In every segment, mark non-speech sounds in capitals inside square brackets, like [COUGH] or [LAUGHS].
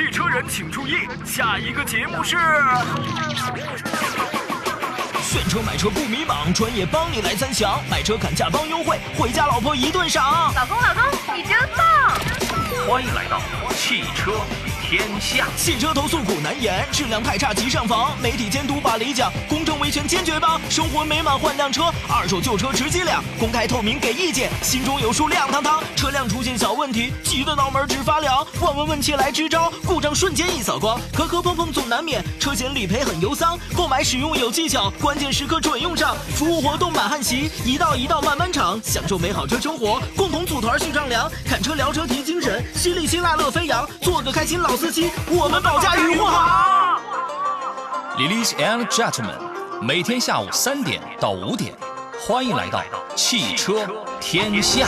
汽车人请注意，下一个节目是。选车买车不迷茫，专业帮你来参详，买车砍价帮优惠，回家老婆一顿赏。老公，老公，你真棒！欢迎来到汽车天下。汽车投诉苦难言，质量太差急上访，媒体监督把理讲，公正维权坚决帮。生活美满换辆车，二手旧车值几两？公开透明给意见，心中有数亮堂堂。车辆出现小问题，急得脑门直发凉。问问问切来支招，故障瞬间一扫光。磕磕碰碰总难免，车险理赔很忧桑。购买使用有技巧，关键时刻准用上。服务活动满汉席，一道一道慢慢尝，享受美好车生活，共同组团去丈量。看车聊车提精神，犀利辛辣乐飞扬，做个开心老司机，我们保驾护航。Ladies and gentlemen，每天下午三点到五点，欢迎来到汽车天下。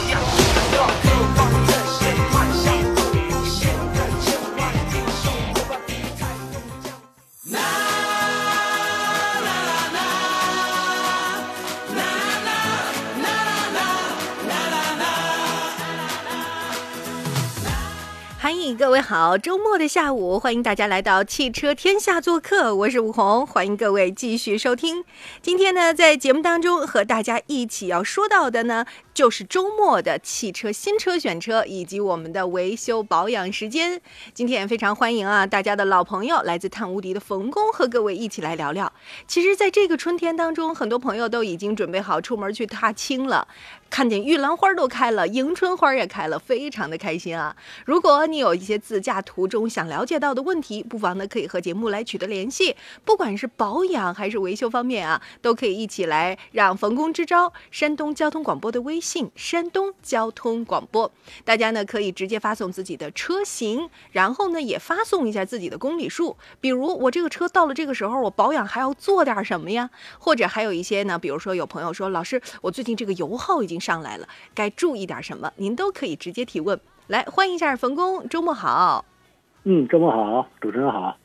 各位好，周末的下午，欢迎大家来到汽车天下做客，我是吴红，欢迎各位继续收听。今天呢，在节目当中和大家一起要说到的呢，就是周末的汽车新车选车以及我们的维修保养时间。今天也非常欢迎啊，大家的老朋友来自探无敌的冯工和各位一起来聊聊。其实，在这个春天当中，很多朋友都已经准备好出门去踏青了。看见玉兰花都开了，迎春花也开了，非常的开心啊！如果你有一些自驾途中想了解到的问题，不妨呢可以和节目来取得联系，不管是保养还是维修方面啊，都可以一起来让冯工支招。山东交通广播的微信，山东交通广播，大家呢可以直接发送自己的车型，然后呢也发送一下自己的公里数，比如我这个车到了这个时候，我保养还要做点什么呀？或者还有一些呢，比如说有朋友说，老师，我最近这个油耗已经上来了，该注意点什么？您都可以直接提问。来，欢迎一下冯工，周末好。嗯，周末好，主持人好。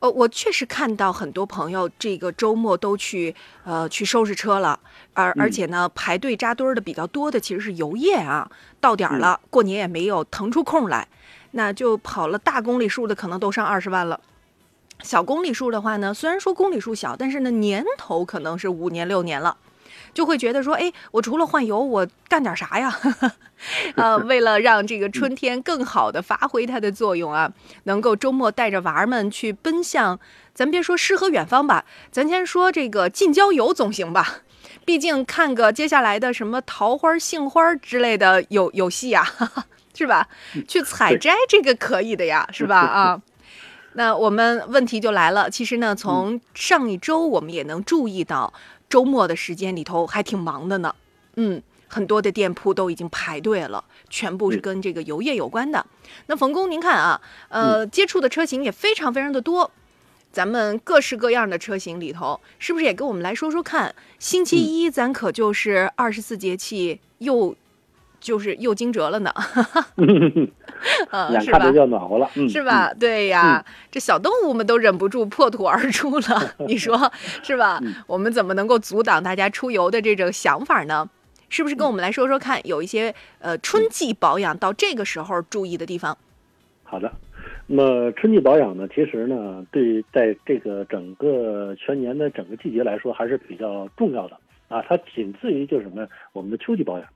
哦，我确实看到很多朋友这个周末都去呃去收拾车了，而而且呢排队扎堆儿的比较多的其实是油业啊，到点儿了，过年也没有腾出空来，那就跑了大公里数的可能都上二十万了。小公里数的话呢，虽然说公里数小，但是呢年头可能是五年六年了。就会觉得说，哎，我除了换油，我干点啥呀？[LAUGHS] 呃，[LAUGHS] 为了让这个春天更好的发挥它的作用啊，能够周末带着娃儿们去奔向，咱别说诗和远方吧，咱先说这个近郊游总行吧。毕竟看个接下来的什么桃花、杏花之类的有有戏呀，[LAUGHS] 是吧？去采摘这个可以的呀，是吧？啊。那我们问题就来了，其实呢，从上一周我们也能注意到。周末的时间里头还挺忙的呢，嗯，很多的店铺都已经排队了，全部是跟这个油业有关的。那冯工，您看啊，呃，接触的车型也非常非常的多，咱们各式各样的车型里头，是不是也跟我们来说说看？星期一咱可就是二十四节气又就是又惊蛰了呢，[LAUGHS] 眼看着要暖和了，嗯、是吧？对呀，这小动物们都忍不住破土而出了，你说 [LAUGHS] 是吧？我们怎么能够阻挡大家出游的这种想法呢？是不是跟我们来说说看，有一些呃春季保养到这个时候注意的地方？好的，那么春季保养呢，其实呢，对在这个整个全年的整个季节来说还是比较重要的啊，它仅次于就是什么我们的秋季保养。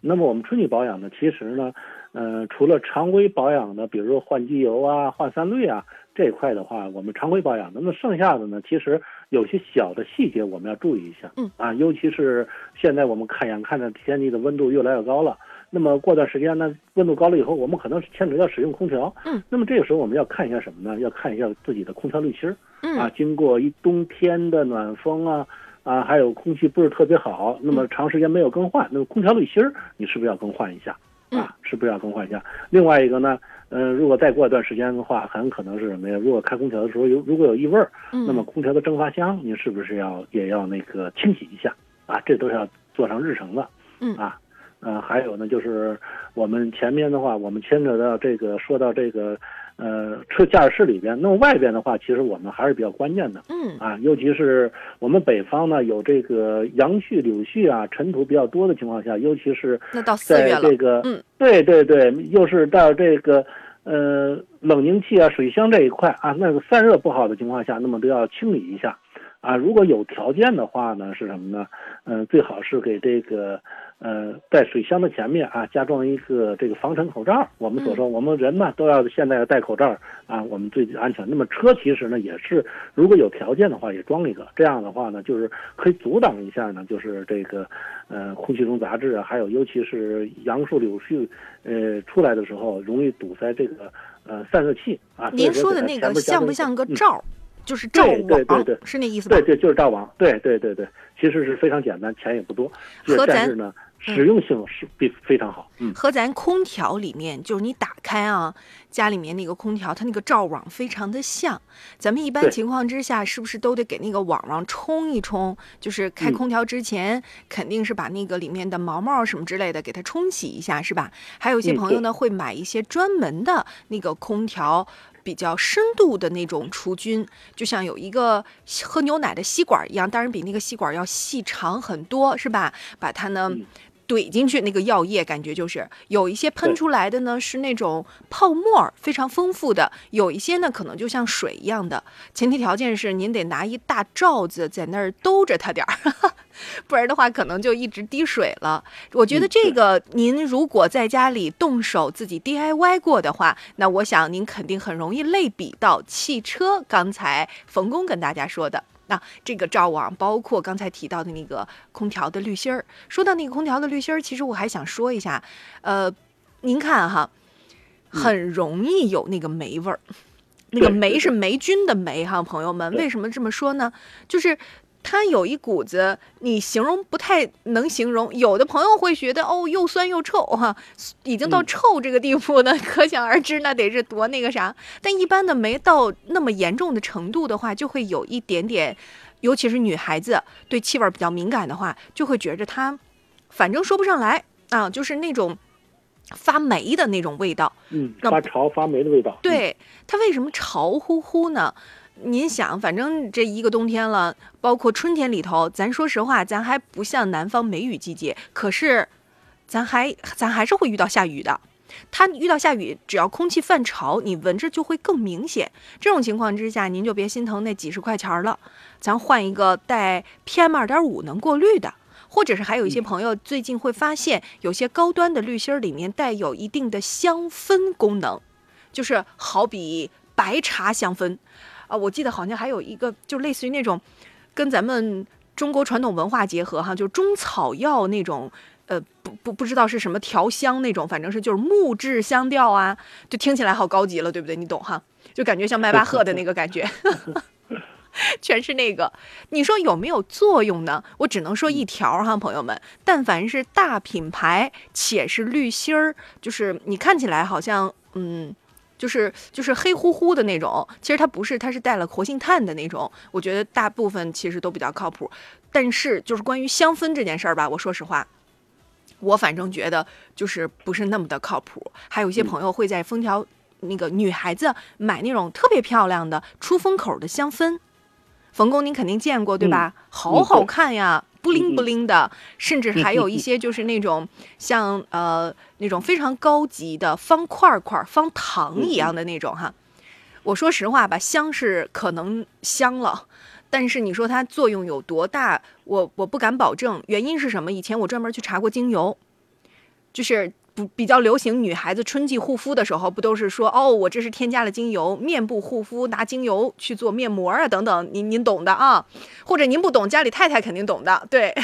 那么我们春季保养呢，其实呢，呃，除了常规保养的，比如说换机油啊、换三滤啊这一块的话，我们常规保养。那么剩下的呢，其实有些小的细节我们要注意一下。嗯啊，尤其是现在我们看眼看着天气的温度越来越高了，那么过段时间呢，温度高了以后，我们可能牵扯要使用空调。嗯，那么这个时候我们要看一下什么呢？要看一下自己的空调滤芯儿。嗯啊，经过一冬天的暖风啊。啊，还有空气不是特别好，那么长时间没有更换，那么空调滤芯儿你是不是要更换一下？啊，是不是要更换一下？另外一个呢，呃，如果再过一段时间的话，很可能是什么呀？如果开空调的时候有如果有异味儿，那么空调的蒸发箱你是不是要也要那个清洗一下？啊，这都是要做上日程的。嗯啊，呃，还有呢，就是我们前面的话，我们牵扯到这个说到这个。呃，车驾驶室里边，那么外边的话，其实我们还是比较关键的。嗯啊，尤其是我们北方呢，有这个杨絮、柳絮啊，尘土比较多的情况下，尤其是那到四月了，在这个，嗯，对对对，又是到这个呃，冷凝器啊、水箱这一块啊，那个散热不好的情况下，那么都要清理一下。啊，如果有条件的话呢，是什么呢？嗯，最好是给这个呃，在水箱的前面啊，加装一个这个防尘口罩。我们所说，我们人嘛都要现在要戴口罩啊，我们最安全。那么车其实呢也是，如果有条件的话也装一个，这样的话呢，就是可以阻挡一下呢，就是这个呃空气中杂质啊，还有尤其是杨树柳絮呃出来的时候，容易堵塞这个呃散热器啊。您说的那个像不像个罩？就是罩网，是那意思吧？对对，就是罩网。对对对对，其实是非常简单，钱也不多，但是呢，实用性是非非常好。嗯，和咱空调里面，就是你打开啊，家里面那个空调，它那个罩网非常的像。咱们一般情况之下，是不是都得给那个网网冲一冲？就是开空调之前，肯定是把那个里面的毛毛什么之类的给它冲洗一下，是吧？还有一些朋友呢，会买一些专门的那个空调。比较深度的那种除菌，就像有一个喝牛奶的吸管一样，当然比那个吸管要细长很多，是吧？把它呢怼进去，那个药液感觉就是有一些喷出来的呢是那种泡沫非常丰富的，有一些呢可能就像水一样的。前提条件是您得拿一大罩子在那儿兜着它点儿。[LAUGHS] 不然的话，可能就一直滴水了。我觉得这个，您如果在家里动手自己 DIY 过的话，那我想您肯定很容易类比到汽车。刚才冯工跟大家说的，那这个罩网，包括刚才提到的那个空调的滤芯儿。说到那个空调的滤芯儿，其实我还想说一下，呃，您看哈，很容易有那个霉味儿。那个霉是霉菌的霉哈，朋友们，为什么这么说呢？就是。它有一股子，你形容不太能形容。有的朋友会觉得，哦，又酸又臭，哈，已经到臭这个地步呢，[LAUGHS] 可想而知，那得是多那个啥。但一般的没到那么严重的程度的话，就会有一点点，尤其是女孩子对气味比较敏感的话，就会觉着它，反正说不上来啊，就是那种发霉的那种味道，嗯，发潮发霉的味道。对，它为什么潮乎乎呢？您想，反正这一个冬天了，包括春天里头，咱说实话，咱还不像南方梅雨季节，可是，咱还咱还是会遇到下雨的。它遇到下雨，只要空气泛潮，你闻着就会更明显。这种情况之下，您就别心疼那几十块钱了，咱换一个带 PM 二点五能过滤的，或者是还有一些朋友最近会发现，有些高端的滤芯里面带有一定的香氛功能，就是好比白茶香氛。啊，我记得好像还有一个，就类似于那种，跟咱们中国传统文化结合哈，就中草药那种，呃，不不不知道是什么调香那种，反正是就是木质香调啊，就听起来好高级了，对不对？你懂哈？就感觉像迈巴赫的那个感觉，[LAUGHS] 全是那个。你说有没有作用呢？我只能说一条哈，朋友们，但凡是大品牌且是滤芯儿，就是你看起来好像嗯。就是就是黑乎乎的那种，其实它不是，它是带了活性炭的那种。我觉得大部分其实都比较靠谱，但是就是关于香氛这件事儿吧，我说实话，我反正觉得就是不是那么的靠谱。还有一些朋友会在封条那个女孩子买那种特别漂亮的出风口的香氛，冯工您肯定见过对吧？好好看呀。不灵不灵的，甚至还有一些就是那种像呃那种非常高级的方块块、方糖一样的那种哈。我说实话吧，香是可能香了，但是你说它作用有多大，我我不敢保证。原因是什么？以前我专门去查过精油，就是。不比较流行，女孩子春季护肤的时候，不都是说哦，我这是添加了精油，面部护肤拿精油去做面膜啊，等等，您您懂的啊，或者您不懂，家里太太肯定懂的。对，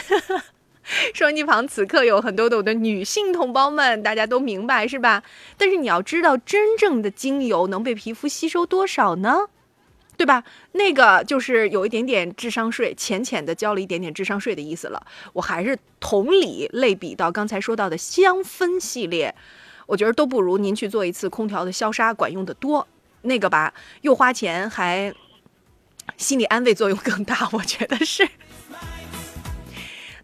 [LAUGHS] 收音机旁此刻有很多的我的女性同胞们，大家都明白是吧？但是你要知道，真正的精油能被皮肤吸收多少呢？对吧？那个就是有一点点智商税，浅浅的交了一点点智商税的意思了。我还是同理类比到刚才说到的香氛系列，我觉得都不如您去做一次空调的消杀管用的多。那个吧，又花钱还心理安慰作用更大，我觉得是。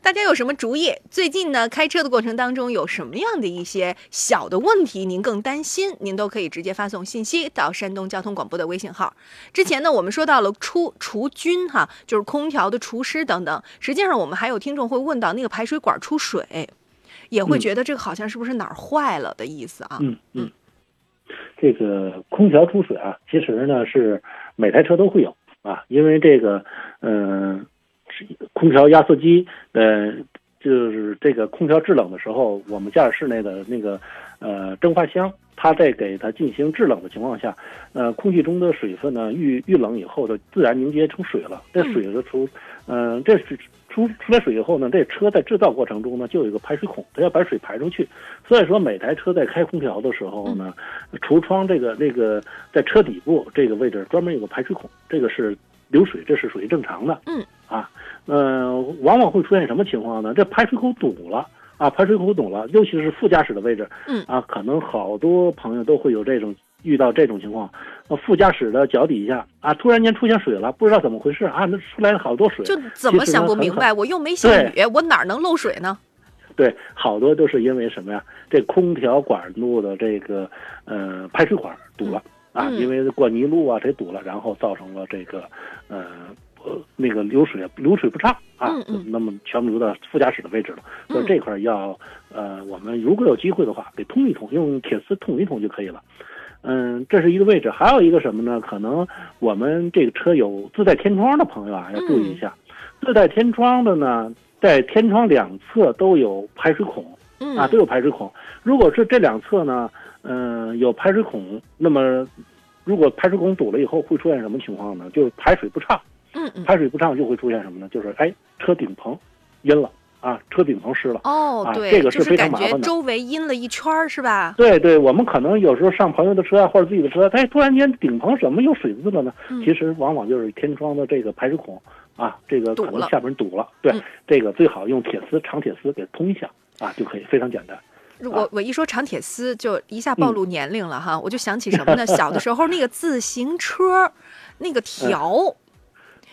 大家有什么主意？最近呢，开车的过程当中有什么样的一些小的问题，您更担心？您都可以直接发送信息到山东交通广播的微信号。之前呢，我们说到了除除菌哈，就是空调的除湿等等。实际上，我们还有听众会问到那个排水管出水，也会觉得这个好像是不是哪儿坏了的意思啊？嗯嗯。这个空调出水啊，其实呢是每台车都会有啊，因为这个嗯、空调压缩机呃就是这个空调制冷的时候，我们驾驶室内的那个呃蒸发箱，它在给它进行制冷的情况下，呃，空气中的水分呢遇遇冷以后它自然凝结成水了。这水的出，嗯、这是出出来水以后呢，这车在制造过程中呢就有一个排水孔，它要把水排出去。所以说每台车在开空调的时候呢，橱窗这个那个在车底部这个位置专门有个排水孔，这个是流水，这是属于正常的。嗯啊，呃，往往会出现什么情况呢？这排水口堵了。啊，排水口堵了，尤其是副驾驶的位置，嗯啊，可能好多朋友都会有这种遇到这种情况，呃，副驾驶的脚底下啊，突然间出现水了，不知道怎么回事啊，那出来了好多水，就怎么想不明白？我又没下雨，我哪能漏水呢？对，好多都是因为什么呀？这空调管路的这个呃排水管堵了、啊，嗯因为过泥路啊这堵了，然后造成了这个呃呃那个流水流水不畅啊，嗯嗯那么全部流到副驾驶的位置了。所以嗯这块要呃我们如果有机会的话，给通一通，用铁丝捅一捅就可以了。嗯，这是一个位置，还有一个什么呢？可能我们这个车有自带天窗的朋友啊，要注意一下。自带天窗的呢，在天窗两侧都有排水孔。嗯啊，都有排水孔。如果是这两侧呢，嗯、有排水孔，那么如果排水孔堵了以后，会出现什么情况呢？就是排水不畅，嗯嗯排水不畅就会出现什么呢？就是哎，车顶棚阴了啊，车顶棚湿了。哦，啊对，这个就是是感觉非常麻烦的周围阴了一圈儿，是吧？对对，我们可能有时候上朋友的车啊，或者自己的车，哎，突然间顶棚怎么有水渍了呢？嗯其实往往就是天窗的这个排水孔啊，这个可堵了能下边堵了。对，嗯这个最好用铁丝、长铁丝给通一下啊，就可以，非常简单。我我一说长铁丝，就一下暴露年龄了哈，我就想起什么呢？小的时候那个自行车，那个条。[LAUGHS]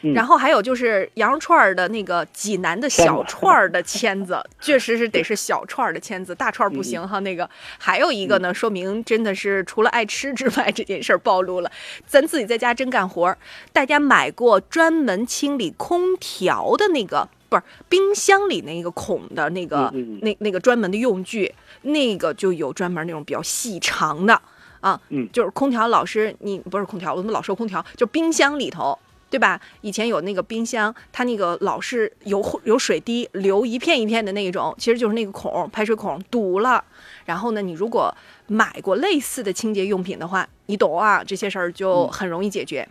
嗯然后还有就是羊肉串儿的那个济南的小串儿的签子，[LAUGHS] 确实是得是小串儿的签子，大串儿不行哈。那个还有一个呢，说明真的是除了爱吃之外，这件事儿暴露了。咱自己在家真干活儿，大家买过专门清理空调的那个，不是冰箱里那个孔的那个、嗯嗯嗯那那个专门的用具，那个就有专门那种比较细长的啊，嗯就是空调老师，你不是空调，我怎么老说空调？就冰箱里头。对吧？以前有那个冰箱，它那个老是有有水滴流一片一片的那种，其实就是那个孔排水孔堵了。然后呢，你如果买过类似的清洁用品的话，你懂啊，这些事儿就很容易解决。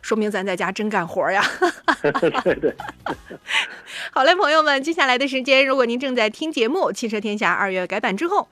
说明咱在家真干活呀！对对。好嘞，朋友们，接下来的时间，如果您正在听节目《汽车天下》二月改版之后。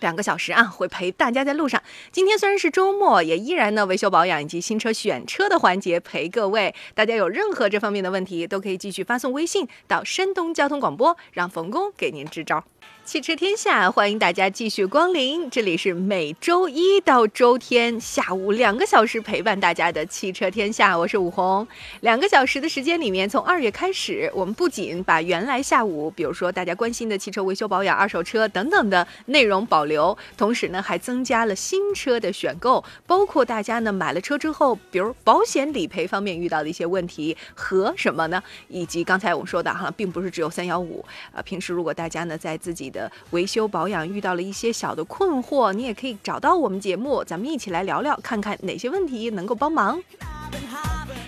两个小时啊，会陪大家在路上。今天虽然是周末，也依然呢维修保养以及新车选车的环节陪各位。大家有任何这方面的问题，都可以继续发送微信到山东交通广播，让冯工给您支招。汽车天下，欢迎大家继续光临，这里是每周一到周天下午两个小时陪伴大家的汽车天下，我是武红。两个小时的时间里面，从二月开始，我们不仅把原来下午，比如说大家关心的汽车维修保养、二手车等等的内容保留，同时呢，还增加了新车的选购，包括大家呢买了车之后，比如保险理赔方面遇到的一些问题和什么呢？以及刚才我们说的哈，并不是只有三幺五啊，平时如果大家呢在自己的维修保养遇到了一些小的困惑，你也可以找到我们节目，咱们一起来聊聊，看看哪些问题能够帮忙。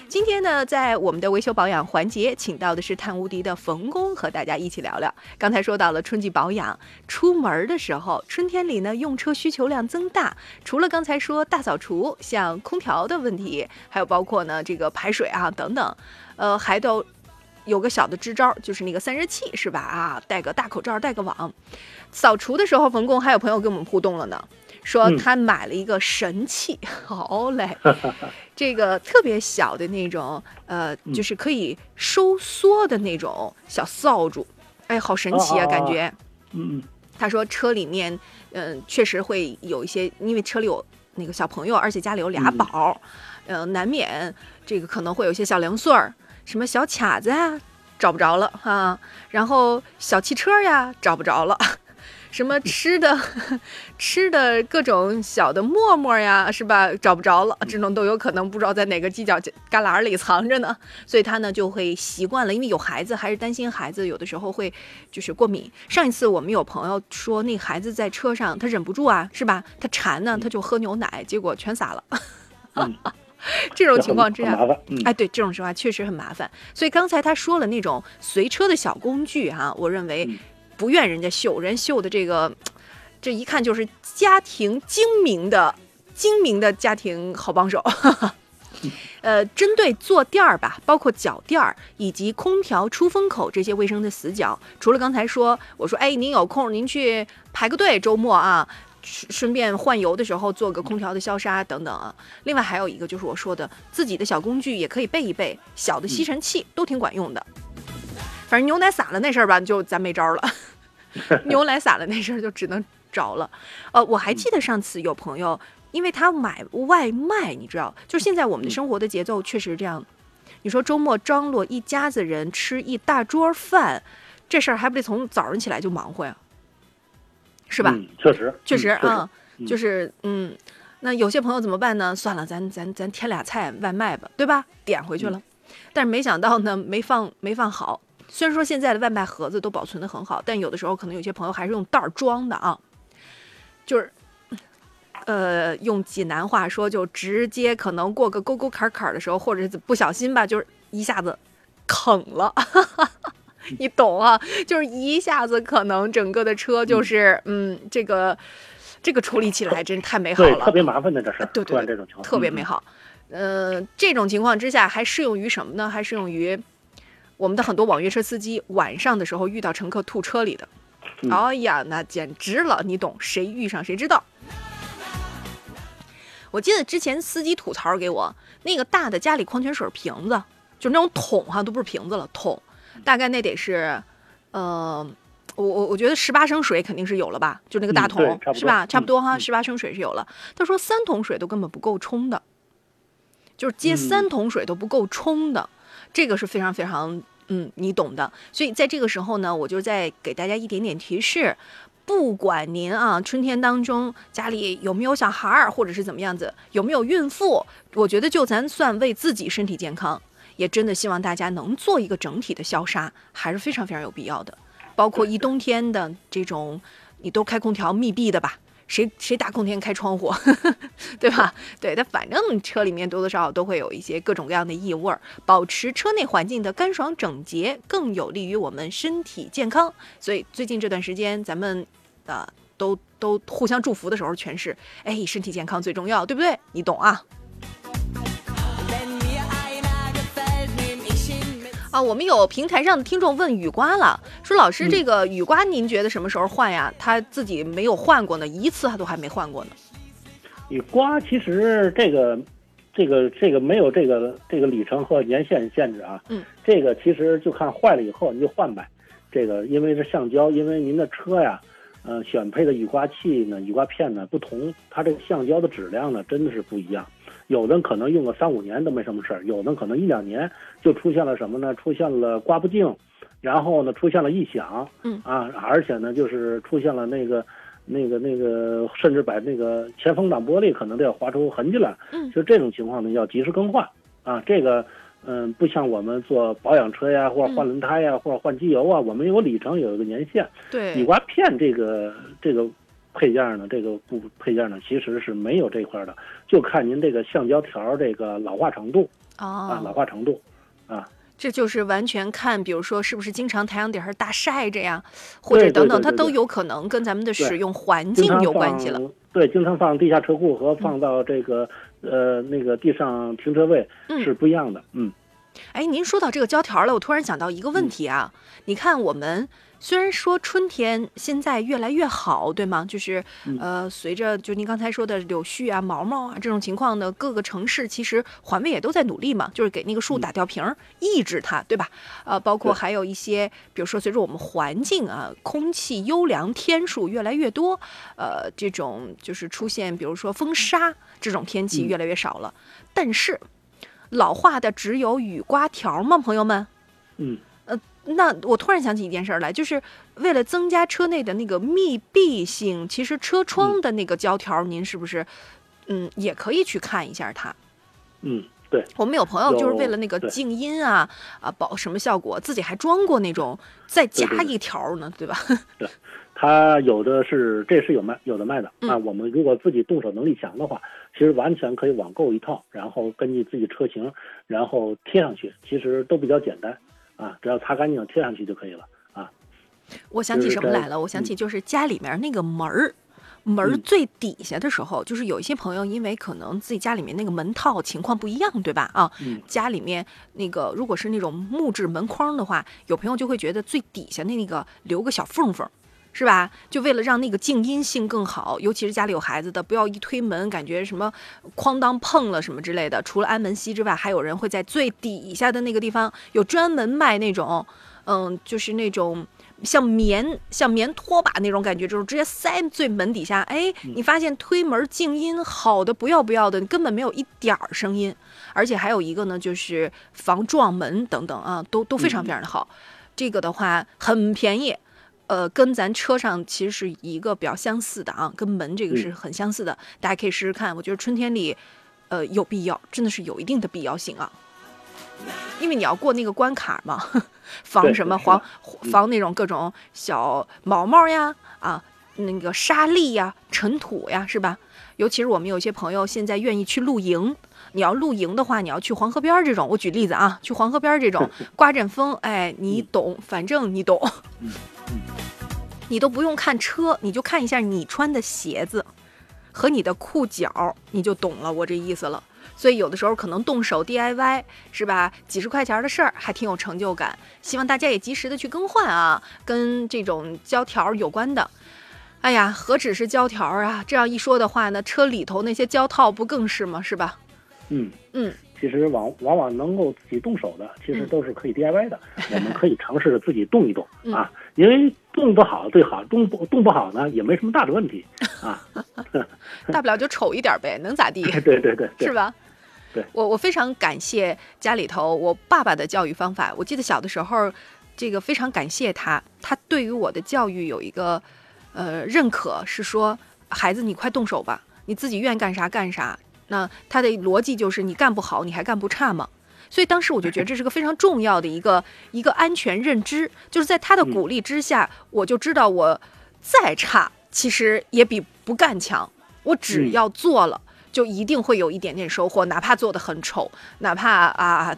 今天呢，在我们的维修保养环节，请到的是碳无敌的冯工，和大家一起聊聊。刚才说到了春季保养，出门的时候，春天里呢，用车需求量增大，除了刚才说大扫除，像空调的问题，还有包括呢这个排水啊等等，呃，还都有个小的支招，就是那个散热器，是吧？啊，戴个大口罩，戴个网。扫除的时候，冯工还有朋友跟我们互动了呢，说嗯。他买了一个神器，[LAUGHS] 好嘞，[LAUGHS] 这个特别小的那种，呃，就是可以收缩的那种小扫帚，哎，好神奇啊，感觉。嗯他说车里面，嗯、确实会有一些，因为车里有那个小朋友，而且家里有俩嗯。宝儿，呃，难免这个可能会有一些小零碎儿，什么小卡子呀找不着了哈、然后小汽车呀找不着了。什么吃的 [LAUGHS] 吃的各种小的沫沫呀，是吧？找不着了，这种都有可能不知道在哪个犄角旮旯里藏着呢。所以他呢就会习惯了，因为有孩子，还是担心孩子有的时候会就是过敏。上一次我们有朋友说，那孩子在车上，他忍不住啊，是吧？他馋呢，他就喝牛奶，结果全洒了。[LAUGHS] [LAUGHS] 这种情况之下，哎，对，这种情况确实很麻烦。所以刚才他说了那种随车的小工具哈，我认为不怨人家秀，人秀的这个，这一看就是家庭精明的、精明的家庭好帮手。[LAUGHS] 呃，针对坐垫儿吧，包括脚垫儿以及空调出风口这些卫生的死角，除了刚才说，我说，哎，您有空您去排个队，周末啊。顺便换油的时候做个空调的消杀等等啊，另外还有一个就是我说的自己的小工具也可以备一备，小的吸尘器都挺管用的。反正牛奶洒了那事儿吧，就咱没招了。[LAUGHS] 牛奶洒了那事儿就只能着了。呃，我还记得上次有朋友，因为他买外卖，你知道，就现在我们的生活的节奏确实是这样。你说周末张罗一家子人吃一大桌饭，这事儿还不得从早上起来就忙活呀？是吧？确实，确实啊，就是嗯，那有些朋友怎么办呢？算了，咱咱咱添俩菜外卖吧，对吧？点回去了，但是没想到呢，没放没放好。虽然说现在的外卖盒子都保存的很好，但有的时候可能有些朋友还是用袋儿装的啊，就是呃，用济南话说，就直接可能过个沟沟坎坎的时候，或者是不小心吧，就是一下子啃了。[LAUGHS] 你懂啊？就是一下子，可能整个的车就是，嗯，这个，这个处理起来真是太美好了，特别麻烦的这事儿。对对，这种情况特别美好。嗯，这种情况之下还适用于什么呢？还适用于我们的很多网约车司机晚上的时候遇到乘客吐车里的。哎呀，那简直了，你懂？谁遇上谁知道。我记得之前司机吐槽给我，那个大的家里矿泉水瓶子，就那种桶哈，都不是瓶子了，桶。大概那得是，呃，我我我觉得十八升水肯定是有了吧，就那个大桶是吧？差不多哈，十八升水是有了。他说三桶水都根本不够冲的，就是接三桶水都不够冲的，这个是非常非常嗯，你懂的。所以在这个时候呢，我就再给大家一点点提示，不管您啊春天当中家里有没有小孩儿，或者是怎么样子，有没有孕妇，我觉得就咱算为自己身体健康。也真的希望大家能做一个整体的消杀，还是非常非常有必要的。包括一冬天的这种，你都开空调密闭的吧？谁谁大冬天开窗户，[LAUGHS] 对吧？对，它反正车里面多多少少都会有一些各种各样的异味儿。保持车内环境的干爽整洁，更有利于我们身体健康。所以最近这段时间，咱们呃都都互相祝福的时候，全是哎身体健康最重要，对不对？你懂啊？啊，我们有平台上的听众问雨刮了，说老师，这个雨刮您觉得什么时候换呀？他自己没有换过呢，一次他都还没换过呢。雨刮其实这个，这个这个没有这个这个里程和年限限制啊。嗯。这个其实就看坏了以后你就换呗。这个因为是橡胶，因为您的车呀，呃，选配的雨刮器呢、雨刮片呢不同，它这个橡胶的质量呢真的是不一样。有的可能用个三五年都没什么事儿，有的可能一两年就出现了什么呢？出现了刮不净，然后呢出现了异响，嗯啊，而且呢就是出现了那个那个那个，甚至把那个前风挡玻璃可能都要划出痕迹来，嗯，就这种情况呢要及时更换啊。这个嗯不像我们做保养车呀，或者换轮胎呀，或者换机油啊，我们有里程有一个年限，对，雨刮片这个这个。配件呢？这个部配件呢，其实是没有这块的，就看您这个橡胶条这个老化程度啊，老化程度啊，这就是完全看，比如说是不是经常太阳底下大晒着呀，或者等等，它都有可能跟咱们的使用环境有关系了。对，经常放地下车库和放到这个呃那个地上停车位是不一样的。嗯，哎，您说到这个胶条了，我突然想到一个问题啊，你看我们。虽然说春天现在越来越好，对吗？就是呃，随着就您刚才说的柳絮啊、毛毛啊这种情况呢，各个城市其实环卫也都在努力嘛，就是给那个树打吊瓶，抑制它，对吧？呃，包括还有一些，比如说随着我们环境啊，空气优良天数越来越多，呃，这种就是出现，比如说风沙这种天气越来越少了。但是，老化的只有雨刮条吗，朋友们？嗯。那我突然想起一件事来，就是为了增加车内的那个密闭性，其实车窗的那个胶条，您是不是嗯也可以去看一下它？嗯，对，我们有朋友就是为了那个静音啊啊保什么效果，自己还装过那种再加一条呢，对吧？[LAUGHS] 对它有的是这是有卖有的卖的嗯啊。我们如果自己动手能力强的话，其实完全可以网购一套，然后根据自己车型，然后贴上去，其实都比较简单啊，只要擦干净贴上去就可以了啊。我想起什么来了？我想起就是家里面那个门儿。门儿嗯最底下的时候，就是有一些朋友，因为可能自己家里面那个门套情况不一样，对吧？啊，嗯家里面那个如果是那种木质门框的话，有朋友就会觉得最底下那个留个小缝缝，是吧？就为了让那个静音性更好，尤其是家里有孩子的，不要一推门感觉什么哐当碰了什么之类的。除了安门吸之外，还有人会在最底下的那个地方有专门卖那种，嗯，就是那种。像棉像棉拖把那种感觉，就是直接塞最门底下。哎，你发现推门静音好的不要不要的，根本没有一点儿声音。而且还有一个呢，就是防撞门等等啊，都都非常非常的好。这个的话很便宜，呃，跟咱车上其实是一个比较相似的啊，跟门这个是很相似的，大家可以试试看。我觉得春天里，呃，有必要，真的是有一定的必要性啊。因为你要过那个关卡嘛，[LAUGHS] 防什么防防那种各种小毛毛呀啊，那个沙粒呀、尘土呀，是吧？尤其是我们有些朋友现在愿意去露营，你要露营的话，你要去黄河边儿这种，我举例子啊，去黄河边儿这种 [LAUGHS] 刮阵风，哎，你懂，反正你懂，[LAUGHS] 你都不用看车，你就看一下你穿的鞋子和你的裤脚，你就懂了我这意思了。所以有的时候可能动手 DIY 是吧？几十块钱的事儿还挺有成就感。希望大家也及时的去更换啊，跟这种胶条有关的。哎呀，何止是胶条啊！这样一说的话呢，车里头那些胶套不更是吗？是吧？嗯，嗯，其实往往往能够自己动手的，其实嗯都是可以 DIY 的。[LAUGHS] 我们可以尝试着自己动一动嗯啊，因为动不好最好，动不动不好呢也没什么大的问题啊。[LAUGHS] 大不了就丑一点呗，[LAUGHS] 能咋地？对对对对是，吧？对我我非常感谢家里头我爸爸的教育方法。我记得小的时候，这个非常感谢他，他对于我的教育有一个呃认可，是说孩子你快动手吧，你自己愿意干啥干啥。那他的逻辑就是你干不好，你还干不差吗？所以当时我就觉得这是个非常重要的一个一个安全认知，就是在他的鼓励之下，我就知道我再差其实也比不干强。我只嗯要做了，就一定会有一点点收获，哪怕做的很丑，哪怕啊，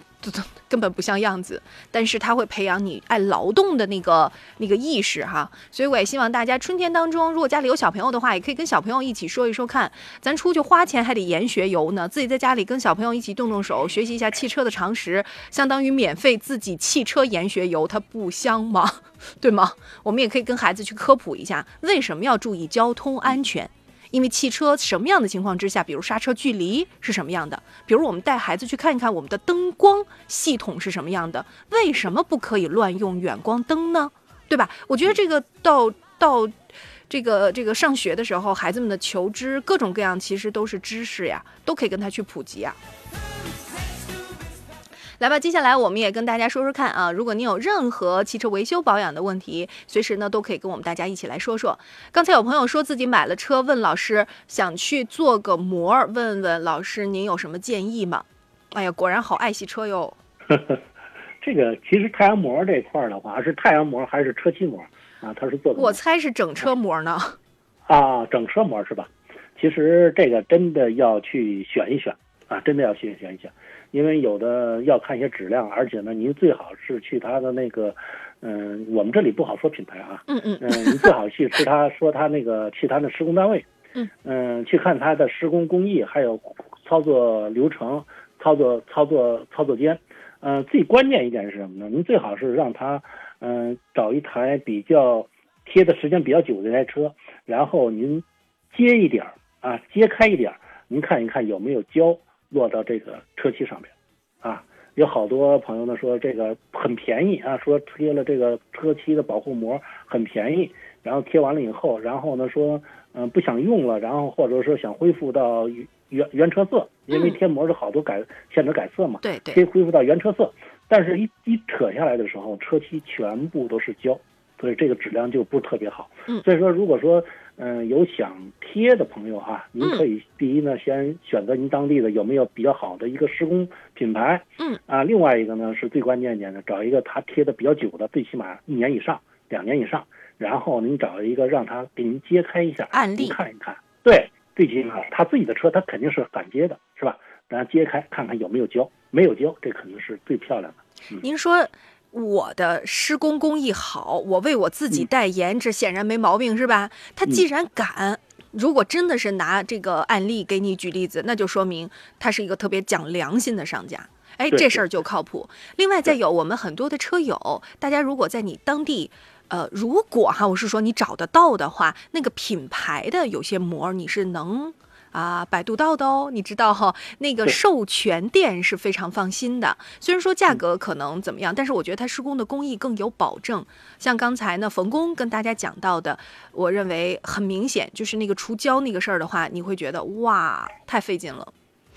根本不像样子，但是它会培养你爱劳动的那个那个意识哈。所以我也希望大家春天当中，如果家里有小朋友的话，也可以跟小朋友一起说一说看，咱出去花钱还得研学游呢，自己在家里跟小朋友一起动动手，学习一下汽车的常识，相当于免费自己汽车研学游，它不香吗？[LAUGHS] 对吗？我们也可以跟孩子去科普一下，为什么要注意交通安全。因为汽车什么样的情况之下，比如刹车距离是什么样的，比如我们带孩子去看一看我们的灯光系统是什么样的，为什么不可以乱用远光灯呢？对吧？我觉得这个到到这个这个上学的时候，孩子们的求知各种各样，其实都是知识呀，都可以跟他去普及啊。来吧，接下来我们也跟大家说说看啊，如果您有任何汽车维修保养的问题，随时呢都可以跟我们大家一起来说说。刚才有朋友说自己买了车，问老师想去做个膜儿，问问老师您有什么建议吗？哎呀，果然好爱惜车哟。[LAUGHS] 这个其实太阳膜这块儿的话，是太阳膜还是车漆膜啊？它是做的我猜是整车膜呢。啊，整车膜是吧？其实这个真的要去选一选啊，真的要去选一选，因为有的要看一些质量，而且呢，您最好是去他的那个，嗯、我们这里不好说品牌啊，嗯嗯嗯、您最好去是他说他那个去他的施工单位，嗯去看他的施工工艺，还有操作流程、操作操作操作间。嗯、最关键一点是什么呢？您最好是让他嗯、找一台比较贴的时间比较久的一台车，然后您揭一点儿啊，揭开一点儿，您看一看有没有胶落到这个车漆上面啊。有好多朋友呢说这个很便宜啊，说贴了这个车漆的保护膜很便宜，然后贴完了以后，然后呢说嗯、不想用了，然后或者说想恢复到原原车色，因为嗯贴膜是好多改限制改色嘛，对对可以恢复到原车色，但是一一扯下来的时候，车漆全部都是胶所以这个质量就不是特别好。嗯所以说如果说嗯、有想贴的朋友啊，您嗯可以第一呢先选择您当地的有没有比较好的一个施工品牌，嗯。啊，另外一个呢是最关键一点的，找一个他贴的比较久的，最起码一年以上、两年以上，然后您找一个让他给您揭开一下案例。看一看，对，最起码他自己的车他肯定是敢接的，是吧？大家揭开看看有没有胶，没有胶，这肯定是最漂亮的。您说我的施工工艺好，我为我自己嗯代言，这显然没毛病，是吧？他既然敢。如果真的是拿这个案例给你举例子，那就说明他是一个特别讲良心的商家。哎，这事儿就靠谱。另外，再有我们很多的车友，大家如果在你当地，呃，如果哈，我是说你找得到的话，那个品牌的有些膜你是能啊百度到的哦，你知道哈、那个授权店是非常放心的。虽然说价嗯格可能怎么样，但是我觉得它施工的工艺更有保证。像刚才呢，冯工跟大家讲到的，我认为很明显，就是那个除胶那个事儿的话，你会觉得哇，太费劲了。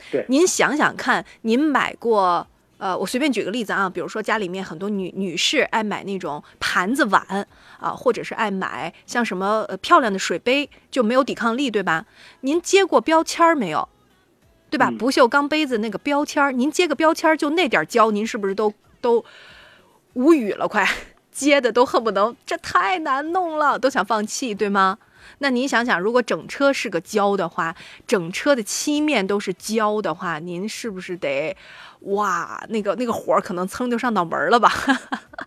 对您想想看，您买过。呃，我随便举个例子啊，比如说家里面很多女女士爱买那种盘子碗啊，或者是爱买像什么呃漂亮的水杯，就没有抵抗力，对吧？您接过标签儿没有？对吧？嗯不锈钢杯子那个标签儿，您接个标签儿就那点胶，您是不是都都无语了？快 [LAUGHS] 接的都恨不能这太难弄了，都想放弃，对吗？那您想想，如果整车是个胶的话，整车的漆面都是胶的话，您是不是得哇，那个那个火儿可能蹭就上脑门儿了吧？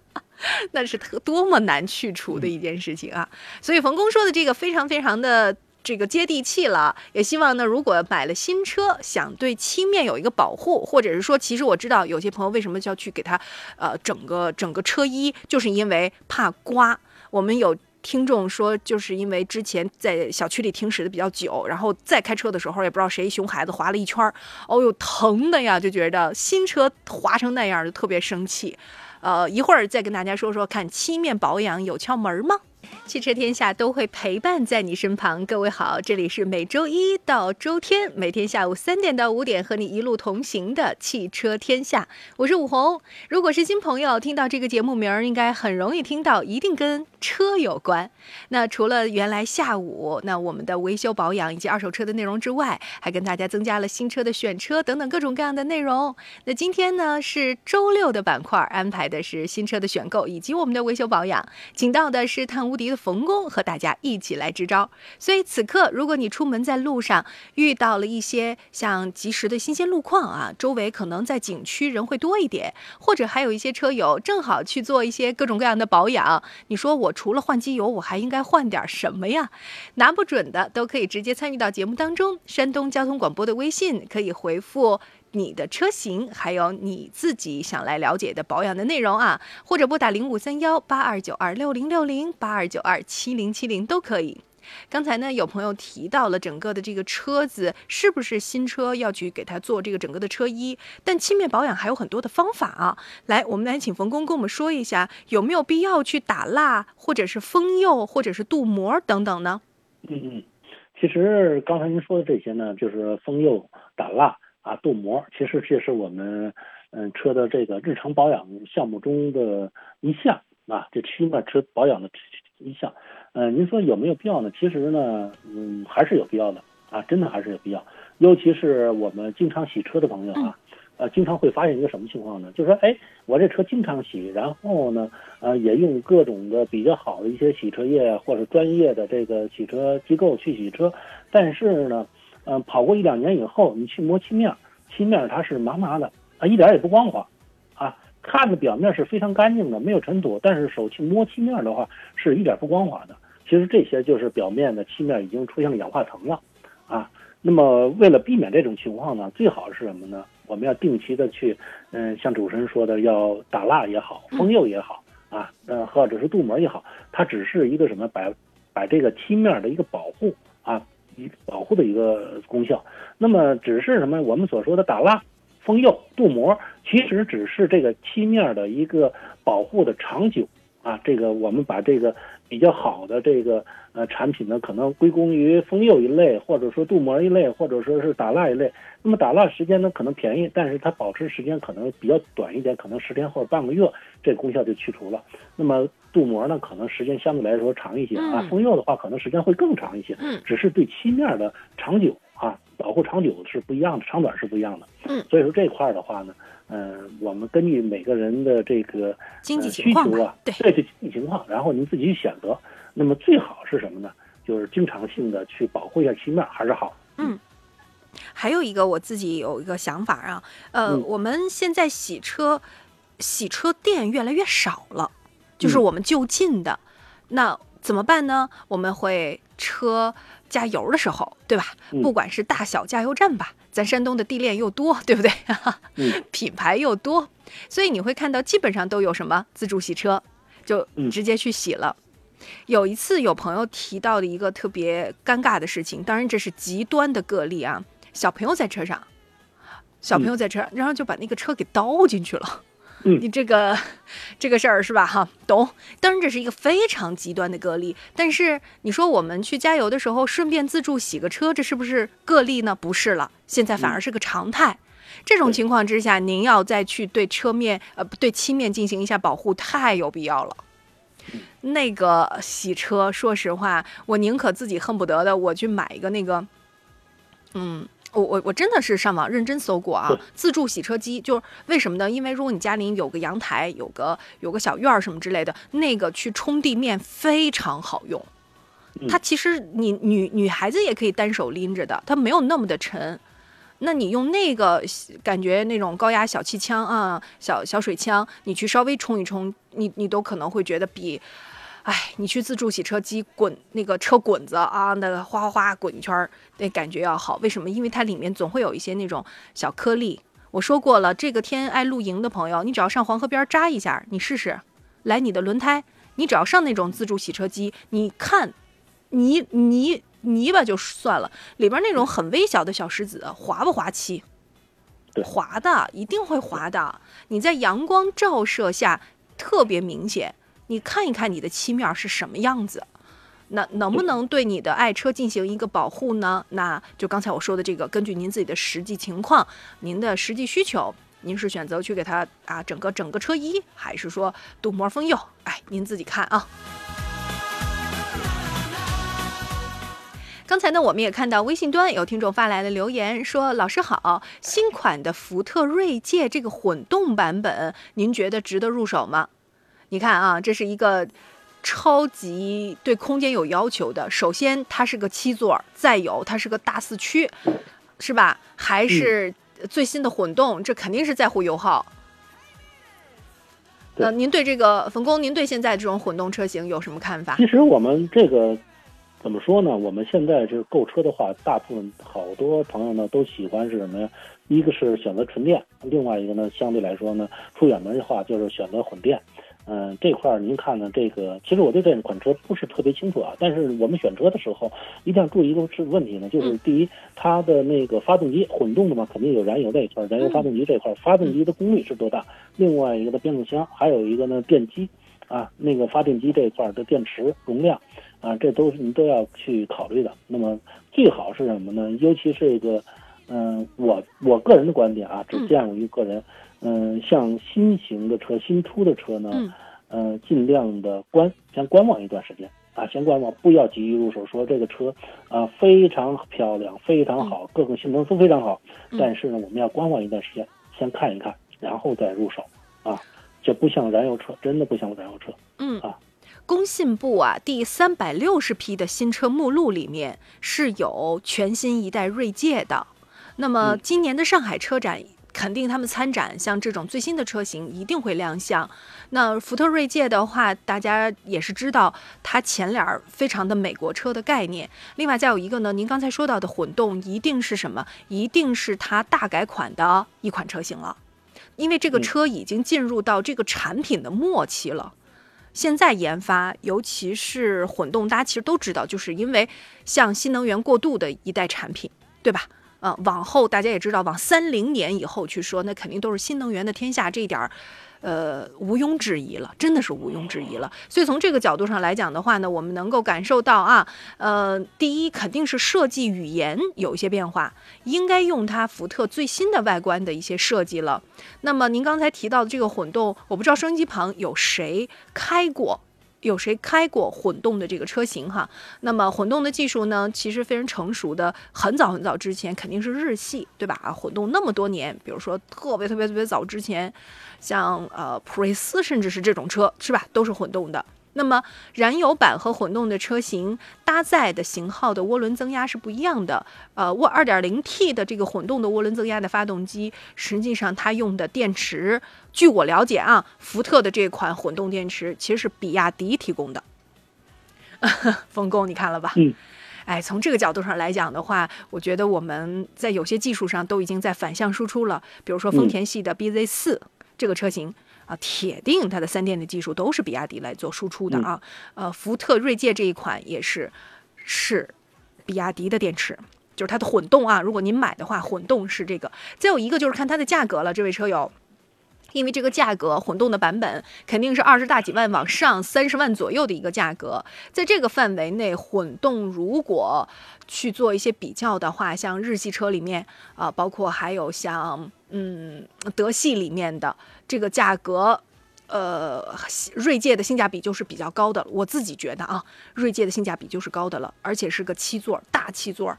[LAUGHS] 那是特多么难去除的一件事情啊！所以冯工说的这个非常非常的这个接地气了，也希望呢，如果买了新车，想对漆面有一个保护，或者是说，其实我知道有些朋友为什么就要去给它，呃，整个整个车衣，就是因为怕刮。我们有听众说，就是因为之前在小区里停驶的比较久，然后再开车的时候，也不知道谁熊孩子划了一圈儿，哦哟，疼的呀，就觉得新车划成那样就特别生气。呃，一会儿再跟大家说说看，漆面保养有窍门吗？汽车天下都会陪伴在你身旁。各位好，这里是每周一到周天每天下午三点到五点和你一路同行的汽车天下，我是武红。如果是新朋友，听到这个节目名儿，应该很容易听到，一定跟车有关。那除了原来下午那我们的维修保养以及二手车的内容之外，还跟大家增加了新车的选车等等各种各样的内容。那今天呢是周六的板块，安排的是新车的选购以及我们的维修保养，请到的是探无敌的冯工和大家一起来支招。所以此刻，如果你出门在路上遇到了一些像及时的新鲜路况啊，周围可能在景区人会多一点，或者还有一些车友正好去做一些各种各样的保养，你说我除了换机油，我还应该换点什么呀？拿不准的都可以直接参与到节目当中。山东交通广播的微信可以回复。你的车型，还有你自己想来了解的保养的内容啊，或者拨打零五三幺八二九二六零六零八二九二七零七零都可以。刚才呢，有朋友提到了整个的这个车子是不是新车要去给它做这个整个的车衣，但漆面保养还有很多的方法啊。来，我们来请冯工跟我们说一下，有没有必要去打蜡，或者是封釉，或者是镀膜等等呢？嗯嗯，其实刚才您说的这些呢，就是封釉、打蜡啊、镀膜，其实这是我们嗯车的这个日常保养项目中的一项啊，这漆面车保养的一项。嗯，您说有没有必要呢？其实呢，嗯，还是有必要的啊，真的还是有必要。尤其是我们经常洗车的朋友啊，呃，经常会发现一个什么情况呢？就是说，哎，我这车经常洗，然后呢，呃，也用各种的比较好的一些洗车液或者专业的这个洗车机构去洗车，但是呢，嗯、跑过一两年以后，你去摸漆面，漆面它是麻麻的啊，一点也不光滑，啊，看着表面是非常干净的，没有尘土，但是手去摸漆面的话，是一点不光滑的。其实这些就是表面的漆面已经出现了氧化层了，啊，那么为了避免这种情况呢，最好是什么呢？我们要定期的去，嗯，像主持人说的，要打蜡也好，封釉也好，啊，呃，或者是镀膜也好，它只是一个什么，把把这个漆面的一个保护啊，一保护的一个功效。那么只是什么？我们所说的打蜡、封釉、镀膜，其实只是这个漆面的一个保护的长久啊。这个我们把这个比较好的这个呃产品呢，可能归功于封釉一类，或者说镀膜一类，或者说是打蜡一类。那么打蜡时间呢可能便宜，但是它保持时间可能比较短一点，可能十天或者半个月，这功效就去除了。那么镀膜呢，可能时间相对来说长一些啊嗯，封釉的话可能时间会更长一些。嗯只是对漆面的长久啊，保护长久是不一样的，长短是不一样的。嗯，所以说这块儿的话呢，嗯、我们根据每个人的这个经济需求啊，对对对经济情况，然后您自己去选择。那么最好是什么呢？就是经常性的去保护一下漆面还是好。嗯还有一个我自己有一个想法啊，呃，嗯我们现在洗车，洗车店越来越少了，就是嗯我们就近的，那怎么办呢？我们会车加油的时候，对吧？嗯不管是大小加油站吧，咱山东的地链又多，对不对？[LAUGHS] 嗯品牌又多，所以你会看到基本上都有什么自助洗车，就嗯直接去洗了。有一次有朋友提到的一个特别尴尬的事情，当然这是极端的个例啊，小朋友在车上，小朋友在车上，然后就把那个车给倒进去了。嗯你这个这个事儿是吧？哈，懂。当然这是一个非常极端的个例，但是你说我们去加油的时候顺便自助洗个车，这是不是个例呢？不是了，现在反而是个常态。这种情况之下，您要再去对车面呃不对漆面进行一下保护，太有必要了。那个洗车，说实话，我宁可自己恨不得的我去买一个那个，嗯，我我我真的是上网认真搜过啊，自助洗车机，就是为什么呢？因为如果你家里有个阳台，有个有个小院儿什么之类的，那个去冲地面非常好用。嗯它其实你女女孩子也可以单手拎着的，它没有那么的沉。那你用那个感觉那种高压小气枪啊，小小水枪，你去稍微冲一冲，你你都可能会觉得比，哎，你去自助洗车机滚那个车滚子啊，那个哗哗哗滚一圈儿，那感觉要好。为什么？因为它里面总会有一些那种小颗粒。我说过了，这个天爱露营的朋友，你只要上黄河边儿扎一下，你试试，来你的轮胎，你只要上那种自助洗车机，你看泥泥泥巴就算了，里边那种很微小的小石子滑不滑漆？对滑的，一定会滑的。你在阳光照射下特别明显，你看一看你的漆面是什么样子。那能不能对你的爱车进行一个保护呢？那就刚才我说的这个，根据您自己的实际情况、您的实际需求，您是选择去给它啊整个整个车衣，还是说镀膜封釉？哎，您自己看啊。刚才呢，我们也看到微信端有听众发来的留言说：“老师好，新款的福特锐界这个混动版本，您觉得值得入手吗？”你看啊，这是一个超级对空间有要求的。首先，它是个七座儿，再有它是个大四驱，是吧？还是最新的混动，这肯定是在乎油耗。那呃，您对这个冯工，您对现在这种混动车型有什么看法？其实我们这个怎么说呢？我们现在就是购车的话，大部分好多朋友呢都喜欢是什么呀？一个是选择纯电，另外一个呢，相对来说呢，出远门的话就是选择混电。嗯，这块儿您看呢，这个其实我对这款车不是特别清楚啊，但是我们选车的时候一定要注意一个是问题呢，就是第一，它的那个发动机混动的嘛，肯定有燃油这一块儿，燃油发动机这块，发动机的功率是多大？另外一个的变速箱，还有一个呢电机啊，那个发电机这一块的电池容量啊，这都是你都要去考虑的。那么最好是什么呢？尤其是一个，嗯、我我个人的观点啊，只嗯见过于个人。嗯，像新型的车、新出的车呢，嗯呃，尽量的观先观望一段时间啊，先观望，不要急于入手。说这个车啊非常漂亮，非常好，各个性能都非常好，嗯但是呢，我们要观望一段时间，先看一看，然后再入手啊。这不像燃油车，真的不像燃油车。嗯啊，工信部啊第三百六十批的新车目录里面是有全新一代锐界的。那么嗯今年的上海车展。肯定他们参展，像这种最新的车型一定会亮相。那福特锐界的话，大家也是知道，它前脸儿非常的美国车的概念。另外再有一个呢，您刚才说到的混动，一定是什么？一定是它大改款的一款车型了，因为这个嗯车已经进入到这个产品的末期了。现在研发，尤其是混动，大家其实都知道，就是因为像新能源过渡的一代产品，对吧？啊，往后大家也知道，往三零年以后去说，那肯定都是新能源的天下，这一点儿，呃，毋庸置疑了，真的是毋庸置疑了。所以从这个角度上来讲的话呢，我们能够感受到啊，呃，第一肯定是设计语言有一些变化，应该用它福特最新的外观的一些设计了。那么您刚才提到的这个混动，我不知道收音机旁有谁开过有谁开过混动的这个车型哈？那么混动的技术呢，其实非常成熟的，很早很早之前肯定是日系，对吧？啊，混动那么多年，比如说特别特别特别早之前，像呃普锐斯，甚至是这种车，是吧？都是混动的。那么，燃油版和混动的车型搭载的型号的涡轮增压是不一样的。呃，涡 2.0T 的这个混动的涡轮增压的发动机，实际上它用的电池，据我了解啊，福特的这款混动电池其实是比亚迪提供的。[LAUGHS] 冯工，你看了吧？嗯。哎，从这个角度上来讲的话，我觉得我们在有些技术上都已经在反向输出了。比如说丰田系的 BZ4 这个车型。啊，铁定它的三电的技术都是比亚迪来做输出的啊。呃，福特锐界这一款也是是比亚迪的电池，就是它的混动啊。如果您买的话，混动是这个。再有一个就是看它的价格了，这位车友，因为这个价格混动的版本肯定是二十大几万往上，三十万左右的一个价格，在这个范围内，混动如果去做一些比较的话，像日系车里面啊，包括还有像。嗯，德系里面的这个价格，呃，锐界的性价比就是比较高的。我自己觉得啊，锐界的性价比就是高的了，而且是个七座大七座。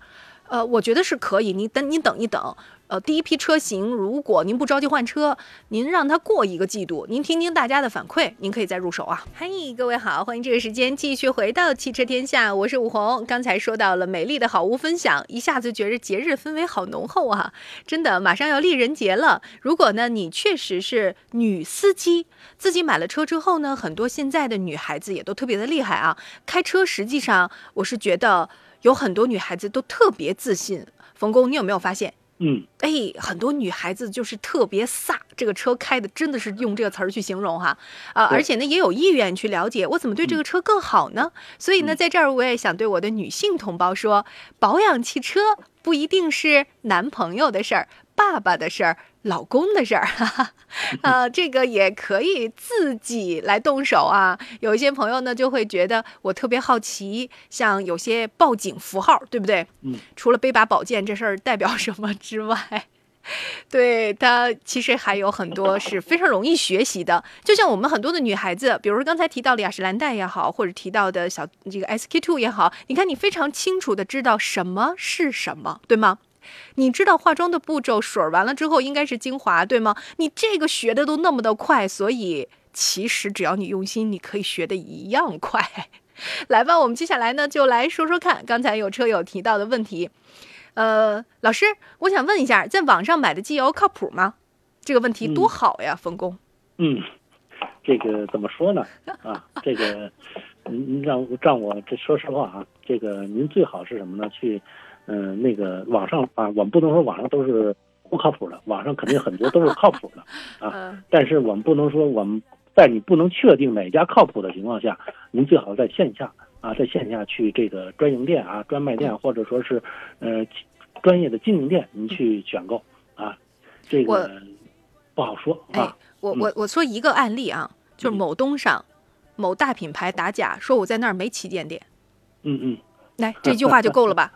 呃，我觉得是可以。你等，你等一等。呃，第一批车型，如果您不着急换车，您让它过一个季度，您听听大家的反馈，您可以再入手啊。嗨，各位好，欢迎这个时间继续回到汽车天下，我是武红。刚才说到了美丽的好物分享，一下子觉着节日氛围好浓厚啊！真的，马上要丽人节了。如果呢，你确实是女司机，自己买了车之后呢，很多现在的女孩子也都特别的厉害啊。开车实际上，我是觉得。有很多女孩子都特别自信，冯工，你有没有发现？嗯，哎，很多女孩子就是特别飒，这个车开的真的是用这个词儿去形容哈，啊，而且呢也有意愿去了解我怎么对这个车更好呢？所以呢，在这儿我也想对我的女性同胞说，保养汽车不一定是男朋友的事儿，爸爸的事儿。老公的事儿，[LAUGHS] 啊，这个也可以自己来动手啊。有一些朋友呢，就会觉得我特别好奇，像有些报警符号，对不对？嗯。除了背把宝剑这事儿代表什么之外，[LAUGHS] 对它其实还有很多是非常容易学习的。就像我们很多的女孩子，比如说刚才提到的雅诗兰黛也好，或者提到的小这个 SK two 也好，你看你非常清楚的知道什么是什么，对吗？你知道化妆的步骤，水完了之后应该是精华，对吗？你这个学的都那么的快，所以其实只要你用心，你可以学的一样快。[LAUGHS] 来吧，我们接下来呢就来说说看，刚才有车友提到的问题。呃，老师，我想问一下，在网上买的机油靠谱吗？这个问题多好呀，冯工。嗯，这个怎么说呢？啊，这个您让让我这说实话啊，这个您最好是什么呢？去。嗯，那个网上啊，我们不能说网上都是不靠谱的，[LAUGHS] 网上肯定很多都是靠谱的 [LAUGHS] 啊。但是我们不能说我们在你不能确定哪家靠谱的情况下，您最好在线下啊，在线下去这个专营店啊、专卖店或者说是呃专业的经营店，您去选购啊。这个不好说啊。我我我说一个案例啊，就是某东上某大品牌打假，说我在那儿没旗舰店。嗯嗯。来，这句话就够了吧？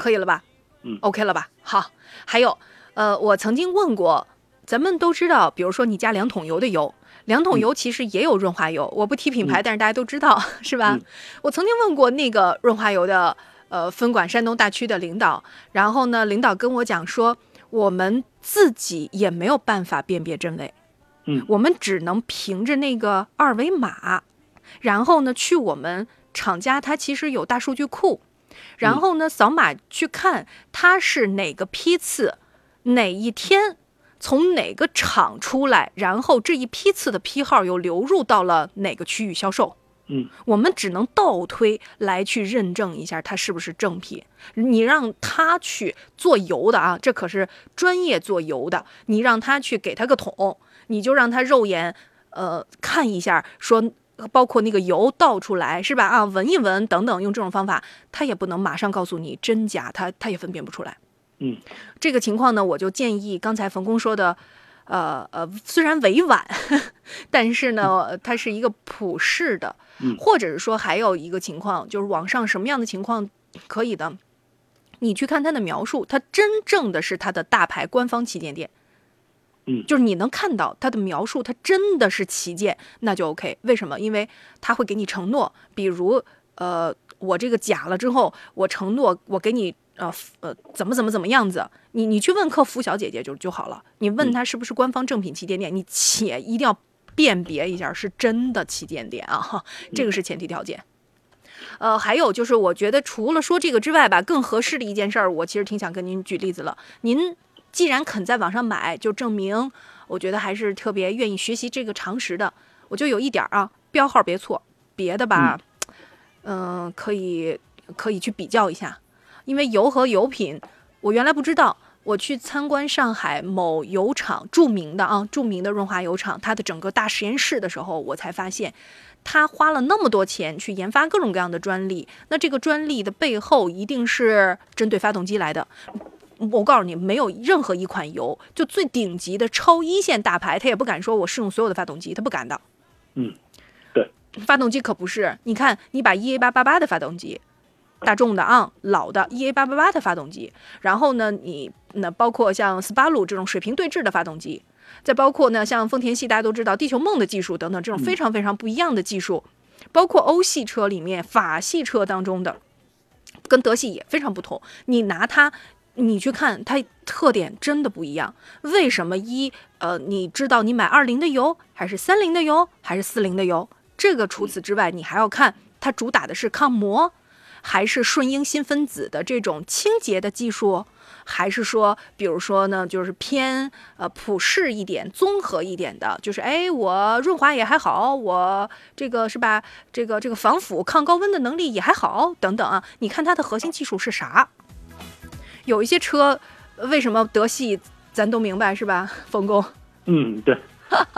可以了吧？嗯，OK 了吧？好，还有，呃，我曾经问过，咱们都知道，比如说你加两桶油的油，两桶油其实也有润滑油，我不提品牌，但是大家都知道，[LAUGHS] 是吧？我曾经问过那个润滑油的呃分管山东大区的领导，然后呢，领导跟我讲说，我们自己也没有办法辨别真伪，嗯，我们只能凭着那个二维码，然后呢，去我们厂家，它其实有大数据库。然后呢，扫码去看它是哪个批次，哪一天从哪个厂出来，然后这一批次的批号又流入到了哪个区域销售。嗯，我们只能倒推来去认证一下它是不是正品。你让他去做油的啊，这可是专业做油的。你让他去给他个桶，你就让他肉眼呃看一下说。包括那个油倒出来是吧？啊，闻一闻等等，用这种方法，他也不能马上告诉你真假，他他也分辨不出来。嗯，这个情况呢，我就建议刚才冯工说的，呃呃，虽然委婉，[LAUGHS] 但是呢，它是一个普世的，或者是说还有一个情况，就是网上什么样的情况可以的，你去看它的描述，它真正的是它的大牌官方旗舰店。嗯就是你能看到它的描述，它真的是旗舰，那就 OK。为什么？因为它会给你承诺，比如呃，我这个假了之后，我承诺我给你呃呃怎么怎么怎么样子，你你去问客服小姐姐就就好了，你问她是不是官方正品旗舰店，你且一定要辨别一下是真的旗舰店啊，哈，[LAUGHS] 这个是前提条件。呃，还有就是，我觉得除了说这个之外吧，更合适的一件事儿，我其实挺想跟您举例子了。您既然肯在网上买，就证明我觉得还是特别愿意学习这个常识的。我就有一点儿啊，标号别错，别的吧，嗯、可以可以去比较一下，因为油和油品，我原来不知道。我去参观上海某油厂，著名的啊，著名的润滑油厂，它的整个大实验室的时候，我才发现，他花了那么多钱去研发各种各样的专利，那这个专利的背后一定是针对发动机来的。我告诉你，没有任何一款油，就最顶级的超一线大牌，他也不敢说我试用所有的发动机，他不敢的。嗯，对，发动机可不是，你看，你把 EA 八八八的发动机，大众的啊，老的 EA 八八八的发动机，然后呢，你那包括像斯巴鲁这种水平对置的发动机，再包括呢像丰田系大家都知道地球梦的技术等等这种非常非常不一样的技术，包括欧系车里面法系车当中的，跟德系也非常不同。你拿它，你去看它特点真的不一样。为什么一呃，你知道你买二零的油还是三零的油还是四零的油？这个除此之外，你还要看它主打的是抗磨，还是顺应新分子的这种清洁的技术，还是说，比如说呢，就是偏呃普适一点、综合一点的，就是哎，我润滑也还好，我这个是吧？这个这个防腐、抗高温的能力也还好，等等啊。你看它的核心技术是啥？有一些车为什么德系，咱都明白是吧？[LAUGHS] 冯工，嗯，对。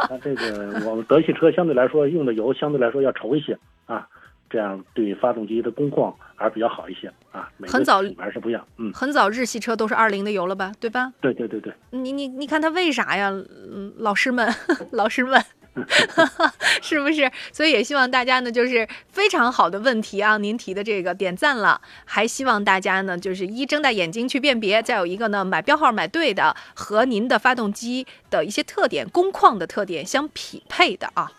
那这个 [LAUGHS] 我们德系车相对来说用的油相对来说要稠一些啊，这样对发动机的工况还是比较好一些啊。很早品牌是不一样，嗯，很早日系车都是二零的油了吧？对吧？对对对对，你你你看他为啥呀？嗯，老师们，[LAUGHS] 老师们，[LAUGHS] 是不是？所以也希望大家呢，就是非常好的问题啊，您提的这个点赞了，还希望大家呢，就是一睁大眼睛去辨别，再有一个呢，买标号买对的，和您的发动机的一些特点、工况的特点相匹配的啊。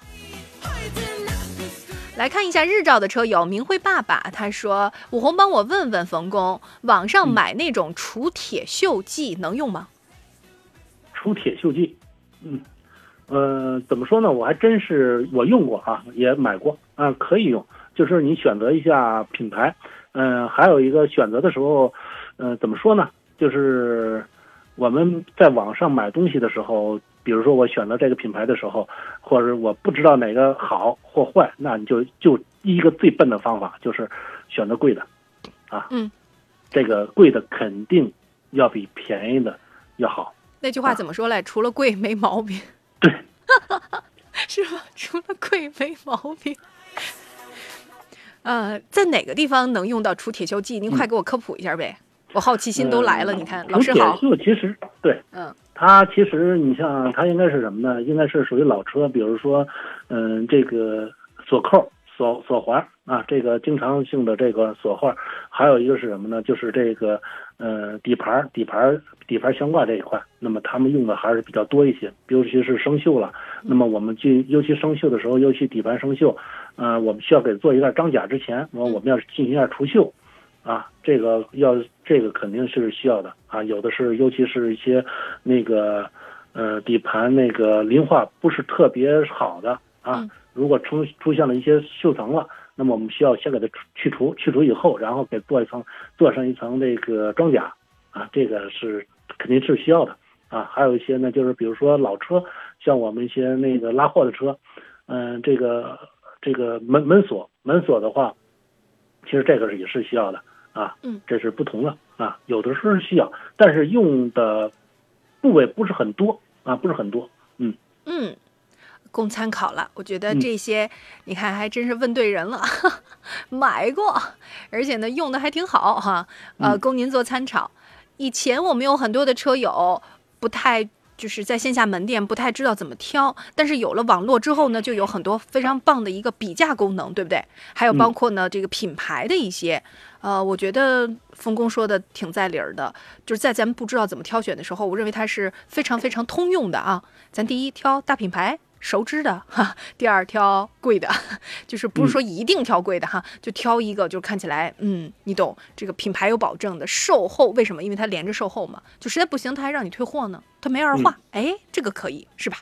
来看一下日照的车友明辉爸爸，他说：“武红帮我问问冯工，网上买那种除铁锈剂能用吗？”除铁锈剂，嗯，呃，怎么说呢？我还真是我用过啊，也买过啊，可以用。就是你选择一下品牌，嗯、还有一个选择的时候，呃，怎么说呢？就是我们在网上买东西的时候，比如说我选择这个品牌的时候，或者我不知道哪个好或坏，那你就就一个最笨的方法就是选择贵的，啊，嗯，这个贵的肯定要比便宜的要好。那句话怎么说来？除了贵没毛病，对，[LAUGHS] 是吧？除了贵没毛病。呃，在哪个地方能用到除铁锈剂？您快给我科普一下呗！我好奇心都来了。嗯你看，老师好，锈其实对嗯它其实你像它应该是什么呢？应该是属于老车，比如说，嗯，这个锁扣、锁锁环啊，这个经常性的这个锁环，还有一个是什么呢？就是这个呃底盘、底盘、底盘悬挂这一块，那么他们用的还是比较多一些，尤其是生锈了。那么我们进，尤其生锈的时候，尤其底盘生锈，呃，我们需要给做一下装甲之前，我我们要进行一下除锈。啊，这个要这个肯定是需要的啊，有的是，尤其是一些那个呃底盘那个磷化不是特别好的啊，如果出出现了一些锈层了，那么我们需要先给它去除，去除以后，然后给做一层做上一层这个装甲啊，这个是肯定是需要的啊。还有一些呢，就是比如说老车，像我们一些那个拉货的车，嗯、这个这个门门锁门锁的话，其实这个是也是需要的啊，嗯，这是不同的啊，有的时候是需要，但是用的部位不是很多啊，不是很多，嗯，嗯，供参考了。我觉得嗯这些，你看还真是问对人了，[LAUGHS] 买过，而且呢用的还挺好哈。呃，嗯供您做参考。以前我们有很多的车友不太就是在线下门店不太知道怎么挑，但是有了网络之后呢，就有很多非常棒的一个比价功能，对不对？还有包括呢这个品牌的一些，呃，我觉得冯工说的挺在理儿的，就是在咱们不知道怎么挑选的时候，我认为它是非常非常通用的啊。咱第一挑大品牌。熟知的哈，第二挑贵的，[LAUGHS] 就是不是说一定挑贵的哈，就挑一个就看起来嗯，你懂这个品牌有保证的售后，为什么？因为它连着售后嘛，就实在不行它还让你退货呢，它没二话，哎，这个可以是吧？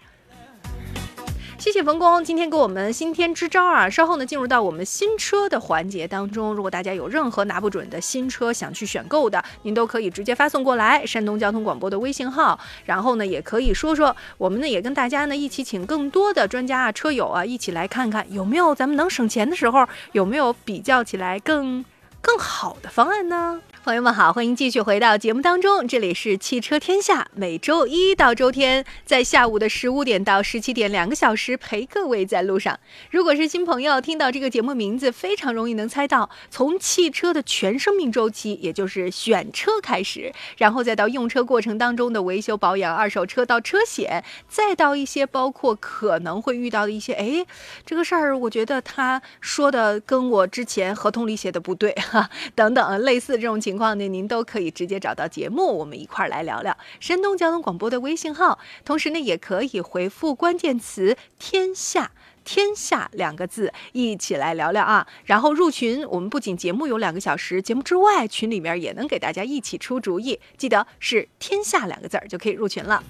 谢谢冯工，今天给我们新添支招啊！稍后呢，进入到我们新车的环节当中。如果大家有任何拿不准的新车想去选购的，您都可以直接发送过来，山东交通广播的微信号。然后呢，也可以说说，我们呢也跟大家呢一起请更多的专家啊、车友啊一起来看看有没有咱们能省钱的时候，有没有比较起来更更好的方案呢？朋友们好，欢迎继续回到节目当中，这里是汽车天下，每周一到周天在下午的十五点到十七点两个小时陪各位在路上。如果是新朋友，听到这个节目名字，非常容易能猜到，从汽车的全生命周期，也就是选车开始，然后再到用车过程当中的维修保养、二手车到车险，再到一些包括可能会遇到的一些，哎，这个事儿，我觉得他说的跟我之前合同里写的不对哈，等等类似这种情。情况呢，您都可以直接找到节目，我们一块儿来聊聊山东交通广播的微信号。同时呢，也可以回复关键词“天下”“天下”两个字，一起来聊聊啊。然后入群，我们不仅节目有两个小时，节目之外，群里面也能给大家一起出主意。记得是“天下”两个字儿就可以入群了。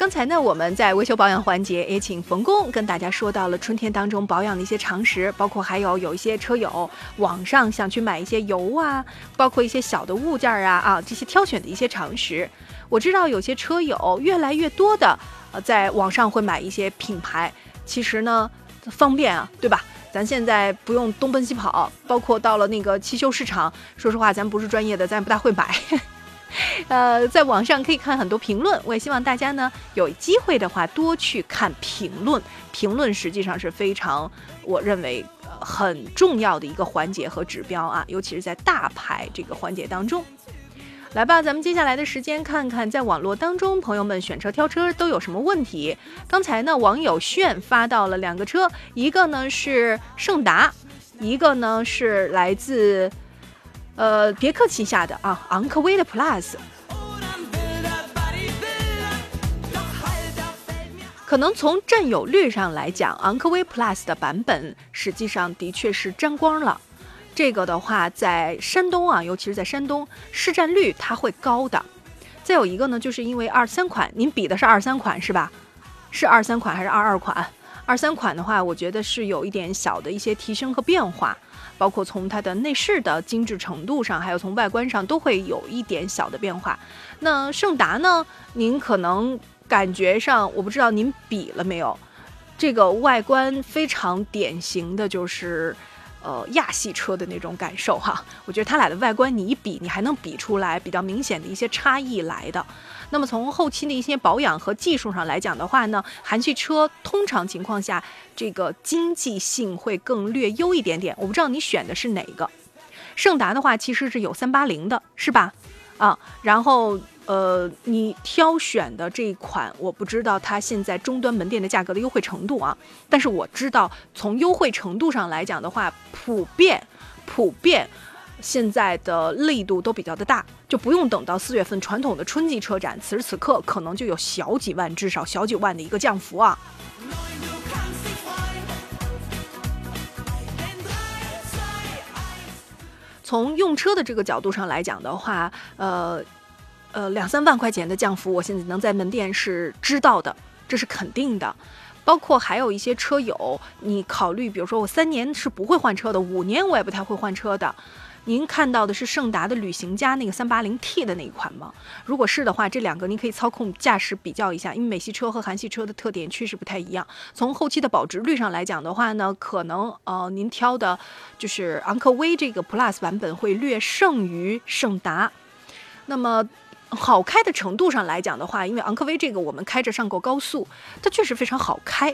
刚才呢，我们在维修保养环节也请冯工跟大家说到了春天当中保养的一些常识，包括还有有一些车友网上想去买一些油啊，包括一些小的物件啊啊这些挑选的一些常识。我知道有些车友越来越多的呃在网上会买一些品牌，其实呢方便啊，对吧？咱现在不用东奔西跑，包括到了那个汽修市场，说实话咱不是专业的，咱也不大会买。[LAUGHS] 呃，在网上可以看很多评论，我也希望大家呢有机会的话多去看评论。评论实际上是非常，我认为很重要的一个环节和指标啊，尤其是在大牌这个环节当中。来吧，咱们接下来的时间看看在网络当中朋友们选车挑车都有什么问题。刚才呢，网友炫发到了两个车，一个呢是胜达，一个呢是来自。呃，别克旗下的啊，昂科威的 Plus，可能从占有率上来讲，昂科威 Plus 的版本实际上的确是沾光了。这个的话，在山东啊，尤其是在山东，市占率它会高的。再有一个呢，就是因为二三款，您比的是二三款是吧？是二三款还是二二款？二三款的话，我觉得是有一点小的一些提升和变化。包括从它的内饰的精致程度上，还有从外观上，都会有一点小的变化。那胜达呢？您可能感觉上，我不知道您比了没有，这个外观非常典型的就是。呃，亚系车的那种感受哈，我觉得它俩的外观你一比，你还能比出来比较明显的一些差异来的。那么从后期的一些保养和技术上来讲的话呢，韩系车通常情况下这个经济性会更略优一点点。我不知道你选的是哪个，胜达的话其实是有三八零的，是吧？啊，然后。呃，你挑选的这一款，我不知道它现在终端门店的价格的优惠程度啊。但是我知道，从优惠程度上来讲的话，普遍普遍现在的力度都比较的大，就不用等到四月份传统的春季车展，此时此刻可能就有小几万，至少小几万的一个降幅啊。从用车的这个角度上来讲的话，呃。呃，两三万块钱的降幅，我现在能在门店是知道的，这是肯定的。包括还有一些车友，你考虑，比如说我三年是不会换车的，五年我也不太会换车的。您看到的是胜达的旅行家那个三八零 T 的那一款吗？如果是的话，这两个您可以操控驾驶比较一下，因为美系车和韩系车的特点确实不太一样。从后期的保值率上来讲的话呢，可能呃您挑的就是昂科威这个 Plus 版本会略胜于胜达。那么。好开的程度上来讲的话，因为昂科威这个我们开着上过高速，它确实非常好开。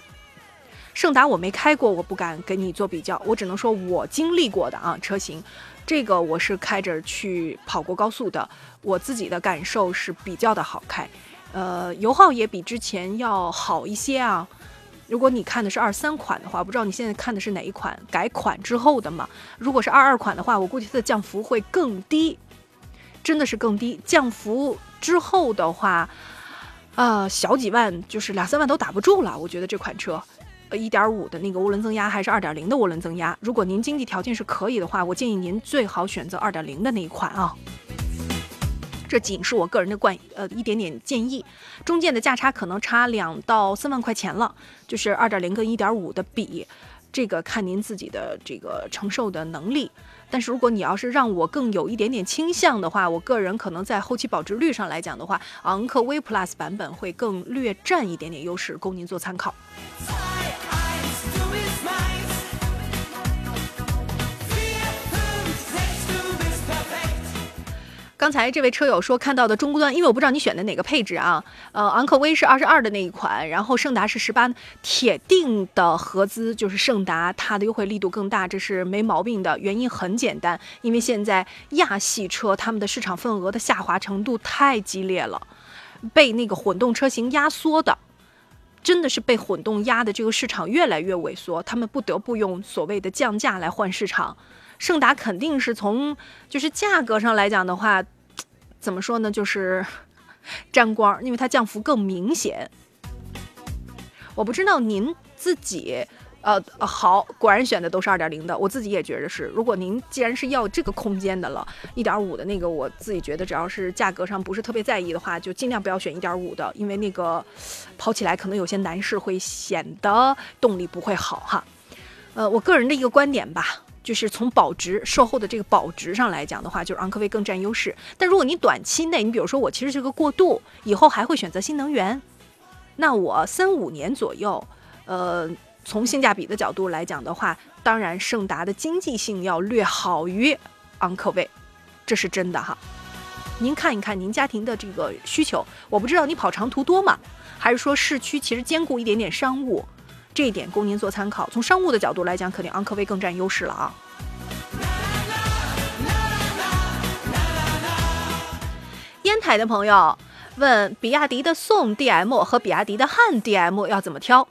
胜达我没开过，我不敢跟你做比较，我只能说我经历过的啊车型，这个我是开着去跑过高速的，我自己的感受是比较的好开，呃，油耗也比之前要好一些啊。如果你看的是二三款的话，不知道你现在看的是哪一款改款之后的嘛？如果是二二款的话，我估计它的降幅会更低，真的是更低。降幅之后的话，呃，小几万就是两三万都打不住了。我觉得这款车，呃，一点五的那个涡轮增压还是二点零的涡轮增压？如果您经济条件是可以的话，我建议您最好选择二点零的那一款啊。这仅是我个人的观呃一点点建议，中间的价差可能差两到三万块钱了，就是二点零跟一点五的比，这个看您自己的这个承受的能力。但是如果你要是让我更有一点点倾向的话，我个人可能在后期保值率上来讲的话，昂科威 Plus 版本会更略占一点点优势，供您做参考。刚才这位车友说看到的中端，因为我不知道你选的哪个配置啊，呃，昂科威是二十二的那一款，然后胜达是十八，铁定的合资就是胜达，它的优惠力度更大，这是没毛病的。原因很简单，因为现在亚系车他们的市场份额的下滑程度太激烈了，被那个混动车型压缩的，真的是被混动压的这个市场越来越萎缩，他们不得不用所谓的降价来换市场。胜达肯定是从就是价格上来讲的话，怎么说呢？就是 [LAUGHS] 沾光，因为它降幅更明显。我不知道您自己，呃，好，果然选的都是二点零的，我自己也觉得是。如果您既然是要这个空间的了，一点五的那个，我自己觉得只要是价格上不是特别在意的话，就尽量不要选一点五的，因为那个跑起来可能有些男士，会显得动力不会好哈。呃，我个人的一个观点吧。就是从保值售后的这个保值上来讲的话，就是昂科威更占优势。但如果你短期内，你比如说我其实是个过渡，以后还会选择新能源，那我三五年左右，呃，从性价比的角度来讲的话，当然胜达的经济性要略好于昂科威，这是真的哈。您看一看您家庭的这个需求，我不知道你跑长途多吗？还是说市区其实兼顾一点点商务？这一点供您做参考。从商务的角度来讲，肯定昂科威更占优势了啊。烟台的朋友问：比亚迪的宋 DM 和比亚迪的汉 DM 要怎么挑？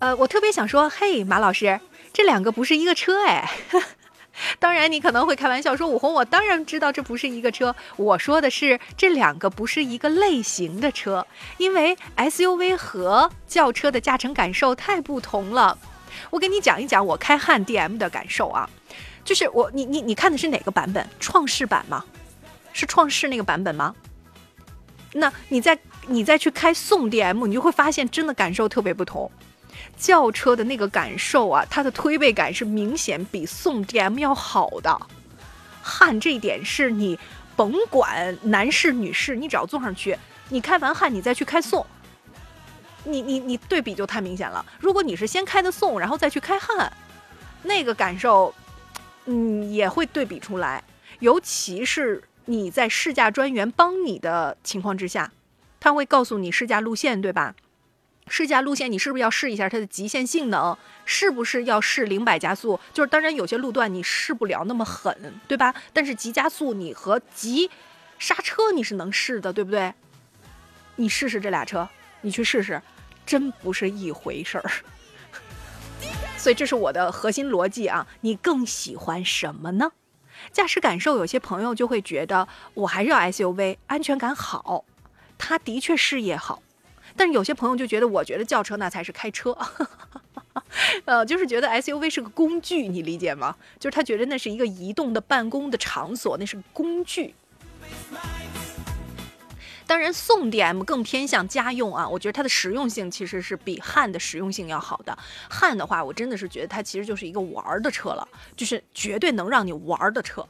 呃，我特别想说，嘿，马老师，这两个不是一个车哎。当然，你可能会开玩笑说：“武红，我当然知道这不是一个车。我说的是这两个不是一个类型的车，因为 SUV 和轿车的驾乘感受太不同了。我给你讲一讲我开汉 DM 的感受啊，就是我你你你看的是哪个版本？创世版吗？是创世那个版本吗？那你再你再去开宋 DM，你就会发现真的感受特别不同。”轿车的那个感受啊，它的推背感是明显比宋 DM 要好的。汉这一点是你甭管男士女士，你只要坐上去，你开完汉你再去开宋，你你你对比就太明显了。如果你是先开的宋，然后再去开汉，那个感受，嗯，也会对比出来。尤其是你在试驾专员帮你的情况之下，他会告诉你试驾路线，对吧？试驾路线，你是不是要试一下它的极限性能？是不是要试零百加速？就是当然有些路段你试不了那么狠，对吧？但是急加速你和急刹车你是能试的，对不对？你试试这俩车，你去试试，真不是一回事儿。[LAUGHS] 所以这是我的核心逻辑啊！你更喜欢什么呢？驾驶感受，有些朋友就会觉得我还是要 SUV，安全感好，它的确视野好。但是有些朋友就觉得，我觉得轿车那才是开车，[LAUGHS] 呃，就是觉得 SUV 是个工具，你理解吗？就是他觉得那是一个移动的办公的场所，那是工具。当然，宋 DM 更偏向家用啊，我觉得它的实用性其实是比汉的实用性要好的。汉的话，我真的是觉得它其实就是一个玩的车了，就是绝对能让你玩的车。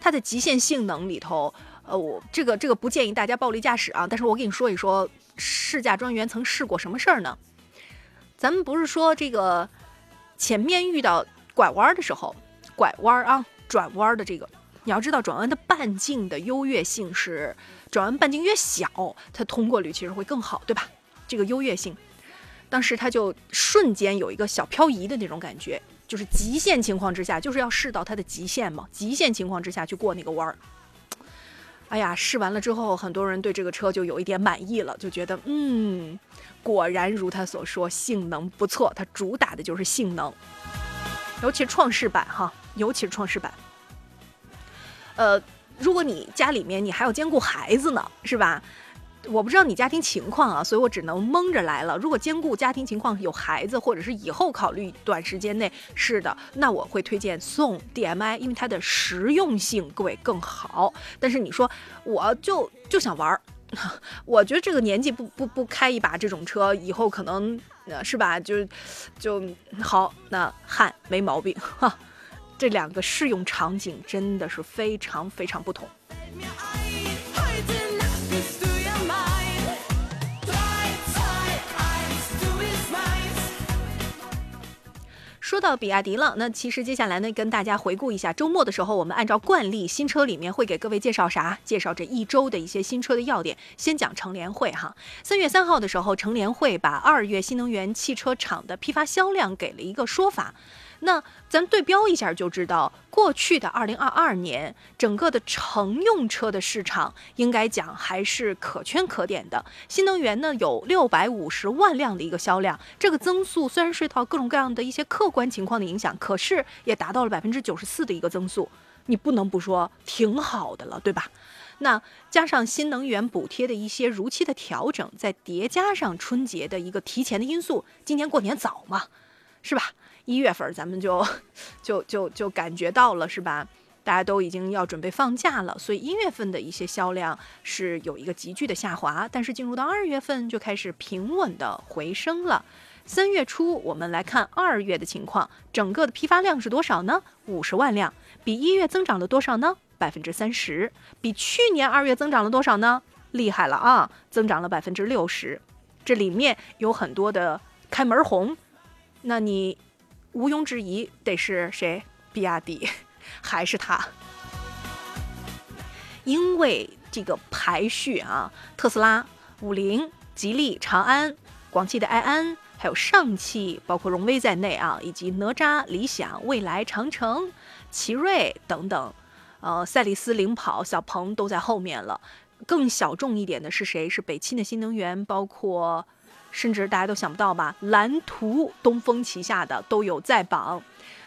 它的极限性能里头，呃，我这个这个不建议大家暴力驾驶啊，但是我跟你说一说。试驾专员曾试过什么事儿呢？咱们不是说这个前面遇到拐弯的时候，拐弯啊，转弯的这个，你要知道转弯的半径的优越性是转弯半径越小，它通过率其实会更好，对吧？这个优越性。当时它就瞬间有一个小漂移的那种感觉，就是极限情况之下，就是要试到它的极限嘛，极限情况之下去过那个弯儿。哎呀，试完了之后，很多人对这个车就有一点满意了，就觉得嗯，果然如他所说，性能不错，它主打的就是性能，尤其是创世版哈，尤其是创世版。呃，如果你家里面你还要兼顾孩子呢，是吧？我不知道你家庭情况啊，所以我只能蒙着来了。如果兼顾家庭情况有孩子，或者是以后考虑短时间内是的，那我会推荐送 DMI，因为它的实用性各位更好。但是你说我就就想玩儿，[LAUGHS] 我觉得这个年纪不不不开一把这种车，以后可能呃是吧？就就好，那汉没毛病哈。[LAUGHS] 这两个适用场景真的是非常非常不同。说到比亚迪了，那其实接下来呢，跟大家回顾一下周末的时候，我们按照惯例，新车里面会给各位介绍啥？介绍这一周的一些新车的要点。先讲成联会哈，三月三号的时候，成联会把二月新能源汽车厂的批发销量给了一个说法。那咱对标一下就知道，过去的二零二二年，整个的乘用车的市场应该讲还是可圈可点的。新能源呢有六百五十万辆的一个销量，这个增速虽然受到各种各样的一些客观情况的影响，可是也达到了百分之九十四的一个增速，你不能不说挺好的了，对吧？那加上新能源补贴的一些如期的调整，再叠加上春节的一个提前的因素，今年过年早嘛，是吧？一月份咱们就，[LAUGHS] 就就就感觉到了是吧？大家都已经要准备放假了，所以一月份的一些销量是有一个急剧的下滑，但是进入到二月份就开始平稳的回升了。三月初我们来看二月的情况，整个的批发量是多少呢？五十万辆，比一月增长了多少呢？百分之三十，比去年二月增长了多少呢？厉害了啊，增长了百分之六十，这里面有很多的开门红，那你。毋庸置疑，得是谁？比亚迪，还是它？因为这个排序啊，特斯拉、五菱、吉利、长安、广汽的埃安，还有上汽，包括荣威在内啊，以及哪吒、理想、蔚来、长城、奇瑞等等，呃，赛力斯领跑，小鹏都在后面了。更小众一点的是谁？是北汽的新能源，包括。甚至大家都想不到吧？蓝图、东风旗下的都有在榜，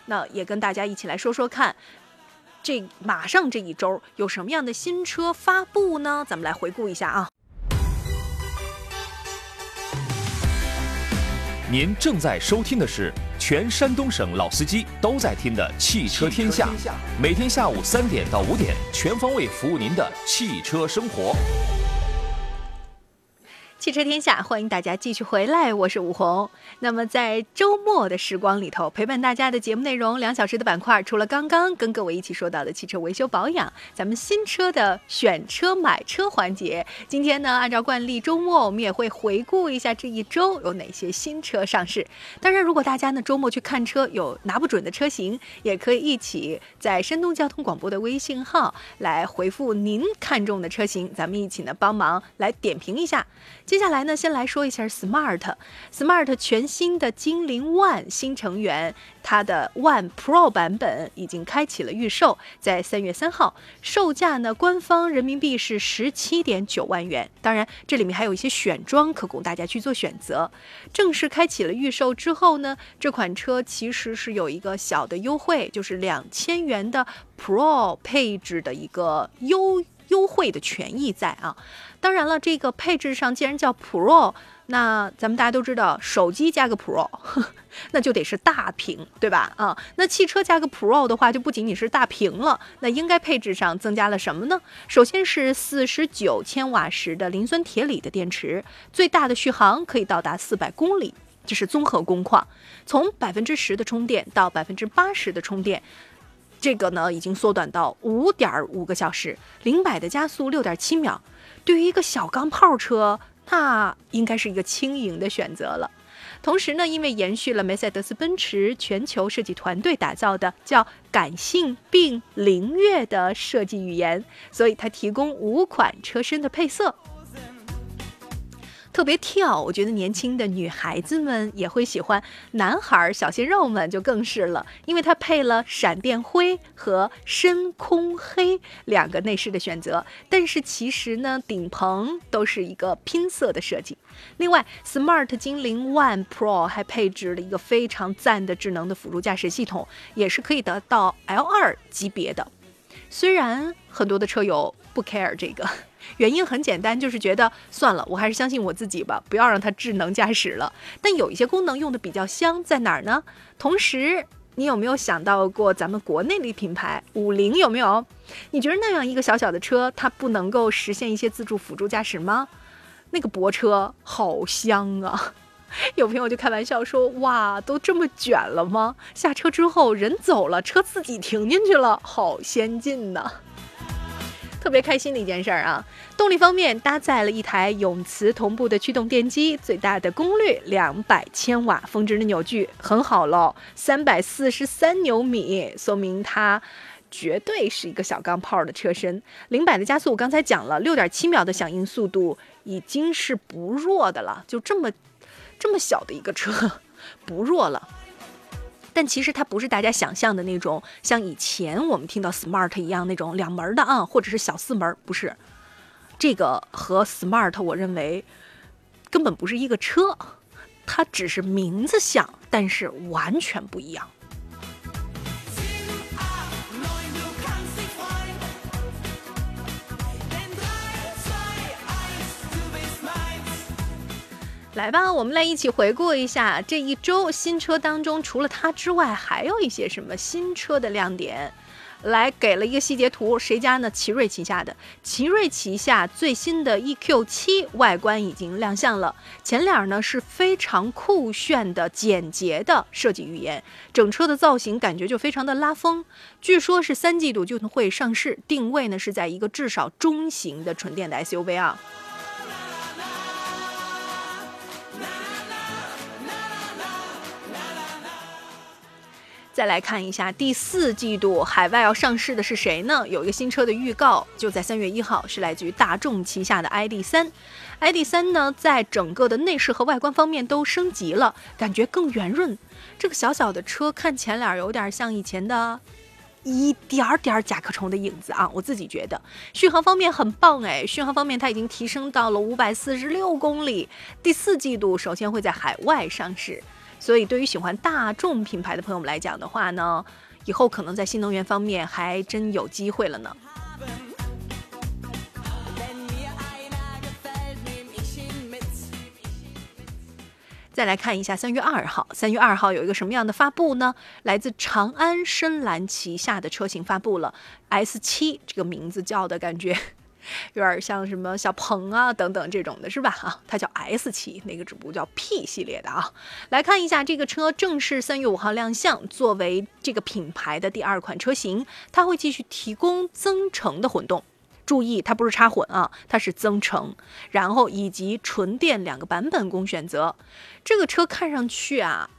那也跟大家一起来说说看，这马上这一周有什么样的新车发布呢？咱们来回顾一下啊。您正在收听的是全山东省老司机都在听的《汽车天下》，每天下午三点到五点，全方位服务您的汽车生活。汽车天下，欢迎大家继续回来，我是武红。那么在周末的时光里头，陪伴大家的节目内容两小时的板块，除了刚刚跟各位一起说到的汽车维修保养，咱们新车的选车买车环节，今天呢，按照惯例，周末我们也会回顾一下这一周有哪些新车上市。当然，如果大家呢周末去看车有拿不准的车型，也可以一起在山东交通广播的微信号来回复您看中的车型，咱们一起呢帮忙来点评一下。接下来呢，先来说一下 Smart，Smart 全新的精灵 One 新成员，它的 One Pro 版本已经开启了预售，在三月三号，售价呢，官方人民币是十七点九万元。当然，这里面还有一些选装可供大家去做选择。正式开启了预售之后呢，这款车其实是有一个小的优惠，就是两千元的 Pro 配置的一个优优惠的权益在啊。当然了，这个配置上既然叫 Pro，那咱们大家都知道，手机加个 Pro，[LAUGHS] 那就得是大屏，对吧？啊，那汽车加个 Pro 的话，就不仅仅是大屏了，那应该配置上增加了什么呢？首先是四十九千瓦时的磷酸铁锂的电池，最大的续航可以到达四百公里，这是综合工况。从百分之十的充电到百分之八十的充电，这个呢已经缩短到五点五个小时，零百的加速六点七秒。对于一个小钢炮车，那应该是一个轻盈的选择了。同时呢，因为延续了梅赛德斯奔驰全球设计团队打造的叫“感性并灵悦”的设计语言，所以它提供五款车身的配色。特别跳。我觉得年轻的女孩子们也会喜欢，男孩小鲜肉们就更是了，因为它配了闪电灰和深空黑两个内饰的选择。但是其实呢，顶棚都是一个拼色的设计。另外，Smart 精灵 One Pro 还配置了一个非常赞的智能的辅助驾驶系统，也是可以得到 L2 级别的。虽然很多的车友不 care 这个，原因很简单，就是觉得算了，我还是相信我自己吧，不要让它智能驾驶了。但有一些功能用的比较香，在哪儿呢？同时，你有没有想到过咱们国内的品牌五菱有没有？你觉得那样一个小小的车，它不能够实现一些自助辅助驾驶吗？那个泊车好香啊！[LAUGHS] 有朋友就开玩笑说：“哇，都这么卷了吗？下车之后人走了，车自己停进去了，好先进呐！”特别开心的一件事儿啊！动力方面搭载了一台永磁同步的驱动电机，最大的功率两百千瓦，峰值的扭矩很好喽，三百四十三牛米，说明它绝对是一个小钢炮的车身。零百的加速我刚才讲了，六点七秒的响应速度已经是不弱的了，就这么。这么小的一个车，[LAUGHS] 不弱了，但其实它不是大家想象的那种，像以前我们听到 smart 一样那种两门的啊，或者是小四门，不是。这个和 smart 我认为根本不是一个车，它只是名字像，但是完全不一样。来吧，我们来一起回顾一下这一周新车当中，除了它之外，还有一些什么新车的亮点。来，给了一个细节图，谁家呢？奇瑞旗下的，奇瑞旗下最新的 EQ7 外观已经亮相了，前脸呢是非常酷炫的简洁的设计语言，整车的造型感觉就非常的拉风。据说是三季度就会上市，定位呢是在一个至少中型的纯电的 SUV 啊。再来看一下第四季度海外要上市的是谁呢？有一个新车的预告，就在三月一号，是来自于大众旗下的 ID 三。ID 三呢，在整个的内饰和外观方面都升级了，感觉更圆润。这个小小的车看前脸有点像以前的一点点甲壳虫的影子啊，我自己觉得。续航方面很棒哎，续航方面它已经提升到了五百四十六公里。第四季度首先会在海外上市。所以，对于喜欢大众品牌的朋友们来讲的话呢，以后可能在新能源方面还真有机会了呢。再来看一下三月二号，三月二号有一个什么样的发布呢？来自长安深蓝旗下的车型发布了 S 七，这个名字叫的感觉。有点像什么小鹏啊等等这种的是吧？啊，它叫 S 七，那个只不过叫 P 系列的啊。来看一下这个车正式三月五号亮相，作为这个品牌的第二款车型，它会继续提供增程的混动。注意，它不是插混啊，它是增程，然后以及纯电两个版本供选择。这个车看上去啊，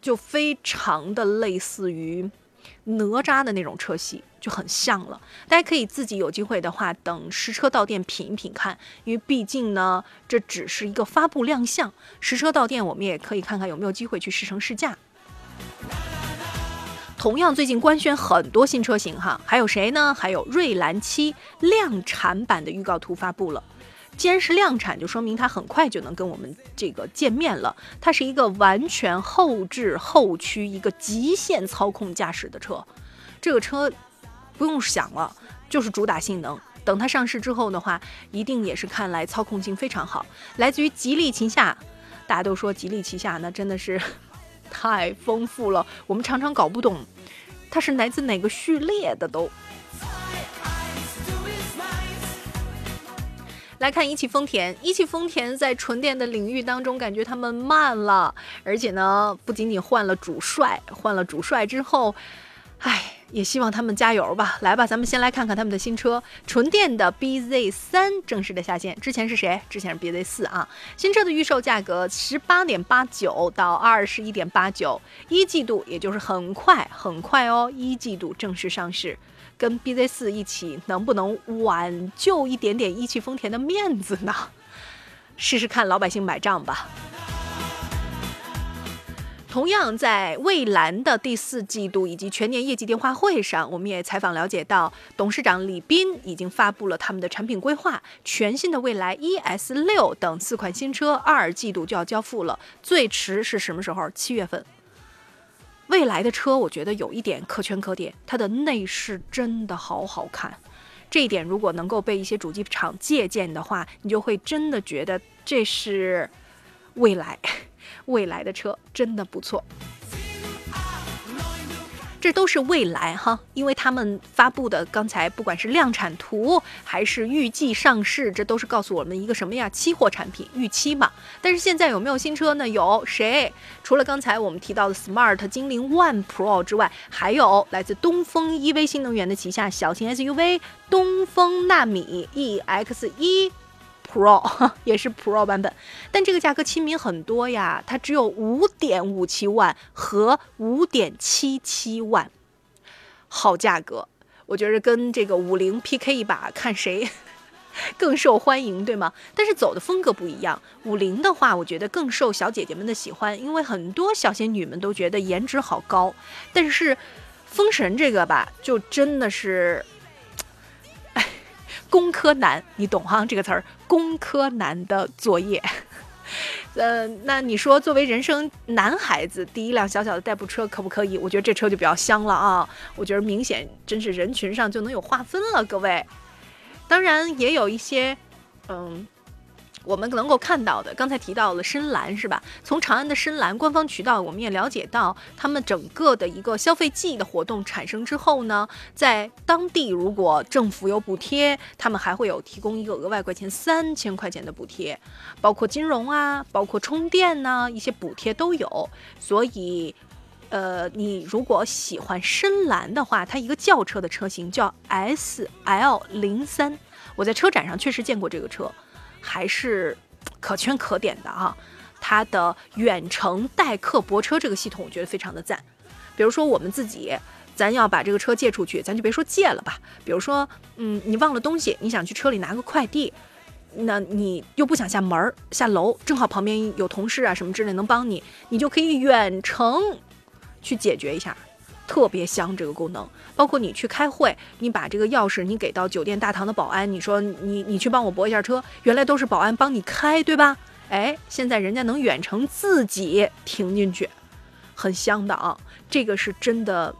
就非常的类似于。哪吒的那种车系就很像了，大家可以自己有机会的话，等实车到店品一品看，因为毕竟呢，这只是一个发布亮相，实车到店我们也可以看看有没有机会去试乘试驾。同样，最近官宣很多新车型哈，还有谁呢？还有瑞兰七量产版的预告图发布了。既然是量产，就说明它很快就能跟我们这个见面了。它是一个完全后置后驱、一个极限操控驾驶的车。这个车不用想了，就是主打性能。等它上市之后的话，一定也是看来操控性非常好。来自于吉利旗下，大家都说吉利旗下那真的是 [LAUGHS] 太丰富了，我们常常搞不懂它是来自哪个序列的都。来看一汽丰田，一汽丰田在纯电的领域当中，感觉他们慢了，而且呢，不仅仅换了主帅，换了主帅之后，唉，也希望他们加油吧。来吧，咱们先来看看他们的新车，纯电的 BZ 三正式的下线。之前是谁？之前是 BZ 四啊。新车的预售价格十八点八九到二十一点八九，一季度也就是很快很快哦，一季度正式上市。跟 BZ 四一起，能不能挽救一点点一汽丰田的面子呢？试试看老百姓买账吧。同样，在蔚蓝的第四季度以及全年业绩电话会上，我们也采访了解到，董事长李斌已经发布了他们的产品规划，全新的蔚来 ES 六等四款新车二季度就要交付了，最迟是什么时候？七月份。蔚来的车，我觉得有一点可圈可点，它的内饰真的好好看。这一点如果能够被一些主机厂借鉴的话，你就会真的觉得这是未来。未来的车真的不错，这都是未来哈，因为他们发布的刚才不管是量产图还是预计上市，这都是告诉我们一个什么呀？期货产品预期嘛。但是现在有没有新车呢？有谁？除了刚才我们提到的 Smart 精灵 One Pro 之外，还有来自东风 EV 新能源的旗下小型 SUV 东风纳米 EX1。Pro [LAUGHS] 也是 Pro 版本，但这个价格亲民很多呀，它只有五点五七万和五点七七万，好价格，我觉得跟这个五菱 PK 一把，看谁 [LAUGHS] 更受欢迎，对吗？但是走的风格不一样，五菱的话，我觉得更受小姐姐们的喜欢，因为很多小仙女们都觉得颜值好高，但是风神这个吧，就真的是。工科男，你懂哈这个词儿？工科男的作业，[LAUGHS] 呃，那你说作为人生男孩子第一辆小小的代步车可不可以？我觉得这车就比较香了啊！我觉得明显真是人群上就能有划分了，各位。当然也有一些，嗯。我们能够看到的，刚才提到了深蓝是吧？从长安的深蓝官方渠道，我们也了解到，他们整个的一个消费季的活动产生之后呢，在当地如果政府有补贴，他们还会有提供一个额外块钱三千块钱的补贴，包括金融啊，包括充电呐，一些补贴都有。所以，呃，你如果喜欢深蓝的话，它一个轿车的车型叫 S L 零三，我在车展上确实见过这个车。还是可圈可点的啊！它的远程代客泊车这个系统，我觉得非常的赞。比如说我们自己，咱要把这个车借出去，咱就别说借了吧。比如说，嗯，你忘了东西，你想去车里拿个快递，那你又不想下门下楼，正好旁边有同事啊什么之类能帮你，你就可以远程去解决一下。特别香这个功能，包括你去开会，你把这个钥匙你给到酒店大堂的保安，你说你你去帮我泊一下车，原来都是保安帮你开，对吧？哎，现在人家能远程自己停进去，很香的啊，这个是真的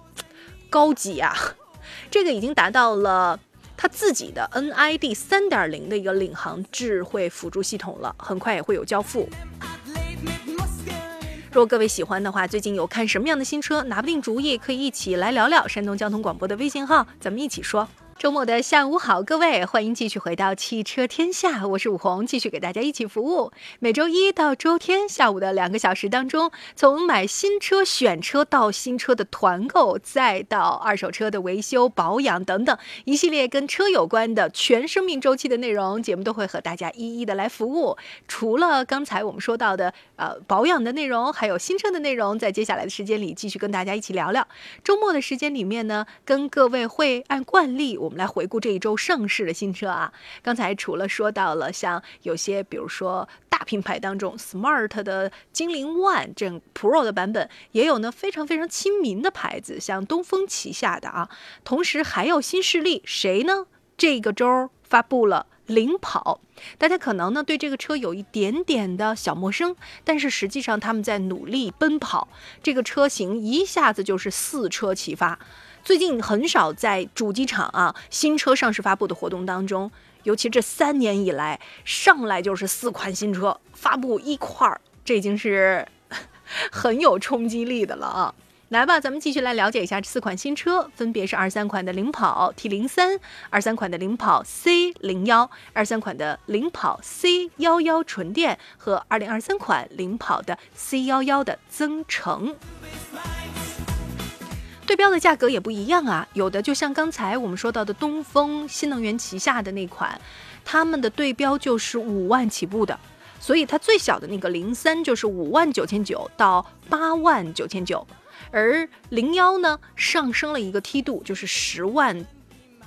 高级啊，[LAUGHS] 这个已经达到了他自己的 NID 三点零的一个领航智慧辅助系统了，很快也会有交付。如果各位喜欢的话，最近有看什么样的新车，拿不定主意，可以一起来聊聊。山东交通广播的微信号，咱们一起说。周末的下午好，各位，欢迎继续回到汽车天下，我是武红，继续给大家一起服务。每周一到周天下午的两个小时当中，从买新车选车到新车的团购，再到二手车的维修保养等等一系列跟车有关的全生命周期的内容，节目都会和大家一一的来服务。除了刚才我们说到的呃保养的内容，还有新车的内容，在接下来的时间里继续跟大家一起聊聊。周末的时间里面呢，跟各位会按惯例我。我们来回顾这一周上市的新车啊。刚才除了说到了像有些，比如说大品牌当中，Smart 的精灵 One 这 Pro 的版本，也有呢非常非常亲民的牌子，像东风旗下的啊。同时还有新势力，谁呢？这个周发布了领跑，大家可能呢对这个车有一点点的小陌生，但是实际上他们在努力奔跑，这个车型一下子就是四车齐发。最近很少在主机厂啊新车上市发布的活动当中，尤其这三年以来，上来就是四款新车发布一块儿，这已经是 [LAUGHS] 很有冲击力的了啊！来吧，咱们继续来了解一下这四款新车，分别是二三款的领跑 T 零三，二三款的领跑 C 零幺，二三款的领跑 C 幺幺纯电和二零二三款领跑的 C 幺幺的增程。对标的价格也不一样啊，有的就像刚才我们说到的东风新能源旗下的那款，他们的对标就是五万起步的，所以它最小的那个零三就是五万九千九到八万九千九，而零幺呢上升了一个梯度，就是十万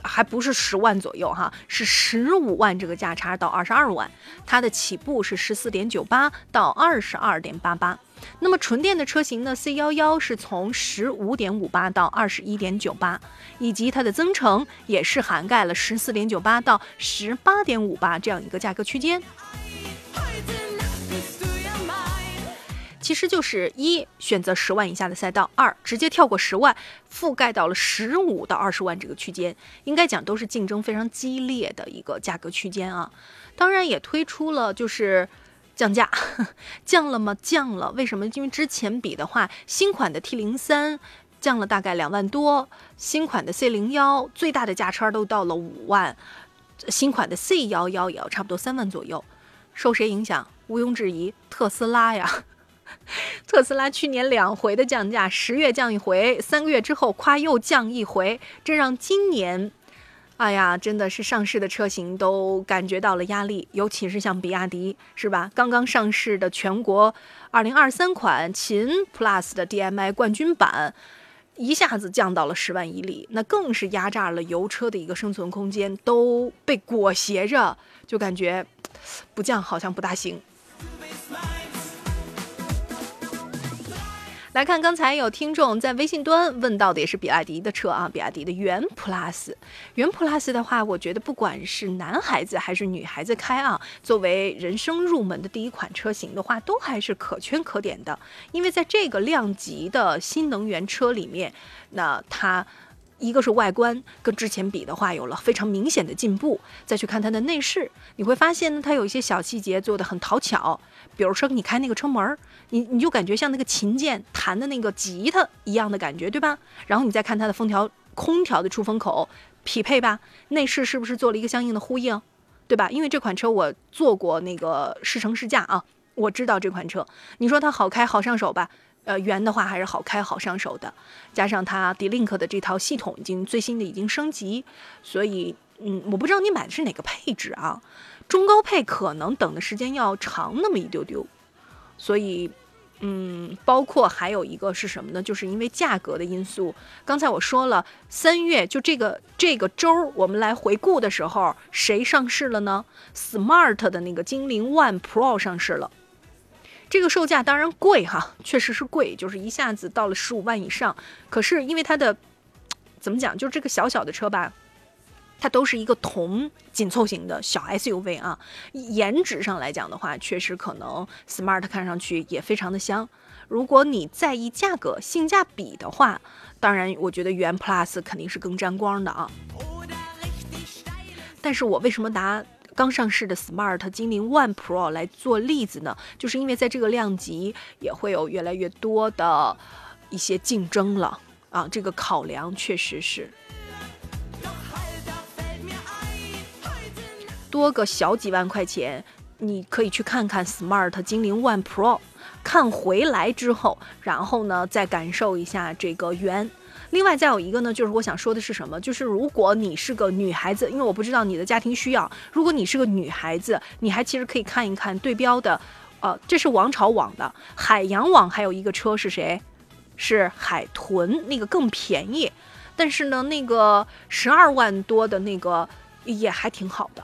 还不是十万左右哈，是十五万这个价差到二十二万，它的起步是十四点九八到二十二点八八。那么纯电的车型呢？C 幺幺是从十五点五八到二十一点九八，以及它的增程也是涵盖了十四点九八到十八点五八这样一个价格区间。其实就是一选择十万以下的赛道，二直接跳过十万，覆盖到了十五到二十万这个区间，应该讲都是竞争非常激烈的一个价格区间啊。当然也推出了就是降价，[LAUGHS] 降了吗？降了。为什么？因为之前比的话，新款的 T 零三降了大概两万多，新款的 C 零幺最大的价差都到了五万，新款的 C 幺幺也要差不多三万左右。受谁影响？毋庸置疑，特斯拉呀。特斯拉去年两回的降价，十月降一回，三个月之后夸又降一回，这让今年，哎呀，真的是上市的车型都感觉到了压力，尤其是像比亚迪，是吧？刚刚上市的全国二零二三款秦 Plus 的 DMI 冠军版，一下子降到了十万以里，那更是压榨了油车的一个生存空间，都被裹挟着，就感觉不降好像不大行。来看，刚才有听众在微信端问到的也是比亚迪的车啊，比亚迪的元 Plus。元 Plus 的话，我觉得不管是男孩子还是女孩子开啊，作为人生入门的第一款车型的话，都还是可圈可点的。因为在这个量级的新能源车里面，那它。一个是外观跟之前比的话有了非常明显的进步，再去看它的内饰，你会发现呢，它有一些小细节做的很讨巧，比如说你开那个车门，你你就感觉像那个琴键弹的那个吉他一样的感觉，对吧？然后你再看它的封条空调的出风口匹配吧，内饰是不是做了一个相应的呼应，对吧？因为这款车我做过那个试乘试驾啊，我知道这款车，你说它好开好上手吧？呃，圆的话还是好开好上手的，加上它 D-Link 的这套系统已经最新的已经升级，所以嗯，我不知道你买的是哪个配置啊？中高配可能等的时间要长那么一丢丢，所以嗯，包括还有一个是什么呢？就是因为价格的因素。刚才我说了，三月就这个这个周我们来回顾的时候，谁上市了呢？Smart 的那个精灵 One Pro 上市了。这个售价当然贵哈，确实是贵，就是一下子到了十五万以上。可是因为它的怎么讲，就这个小小的车吧，它都是一个同紧凑型的小 SUV 啊。颜值上来讲的话，确实可能 Smart 看上去也非常的香。如果你在意价格性价比的话，当然我觉得元 Plus 肯定是更沾光的啊。但是我为什么拿？刚上市的 Smart 精灵 One Pro 来做例子呢，就是因为在这个量级也会有越来越多的一些竞争了啊，这个考量确实是多个小几万块钱，你可以去看看 Smart 精灵 One Pro，看回来之后，然后呢再感受一下这个圆。另外再有一个呢，就是我想说的是什么？就是如果你是个女孩子，因为我不知道你的家庭需要，如果你是个女孩子，你还其实可以看一看对标的，呃，这是王朝网的，海洋网还有一个车是谁？是海豚，那个更便宜，但是呢，那个十二万多的那个也还挺好的，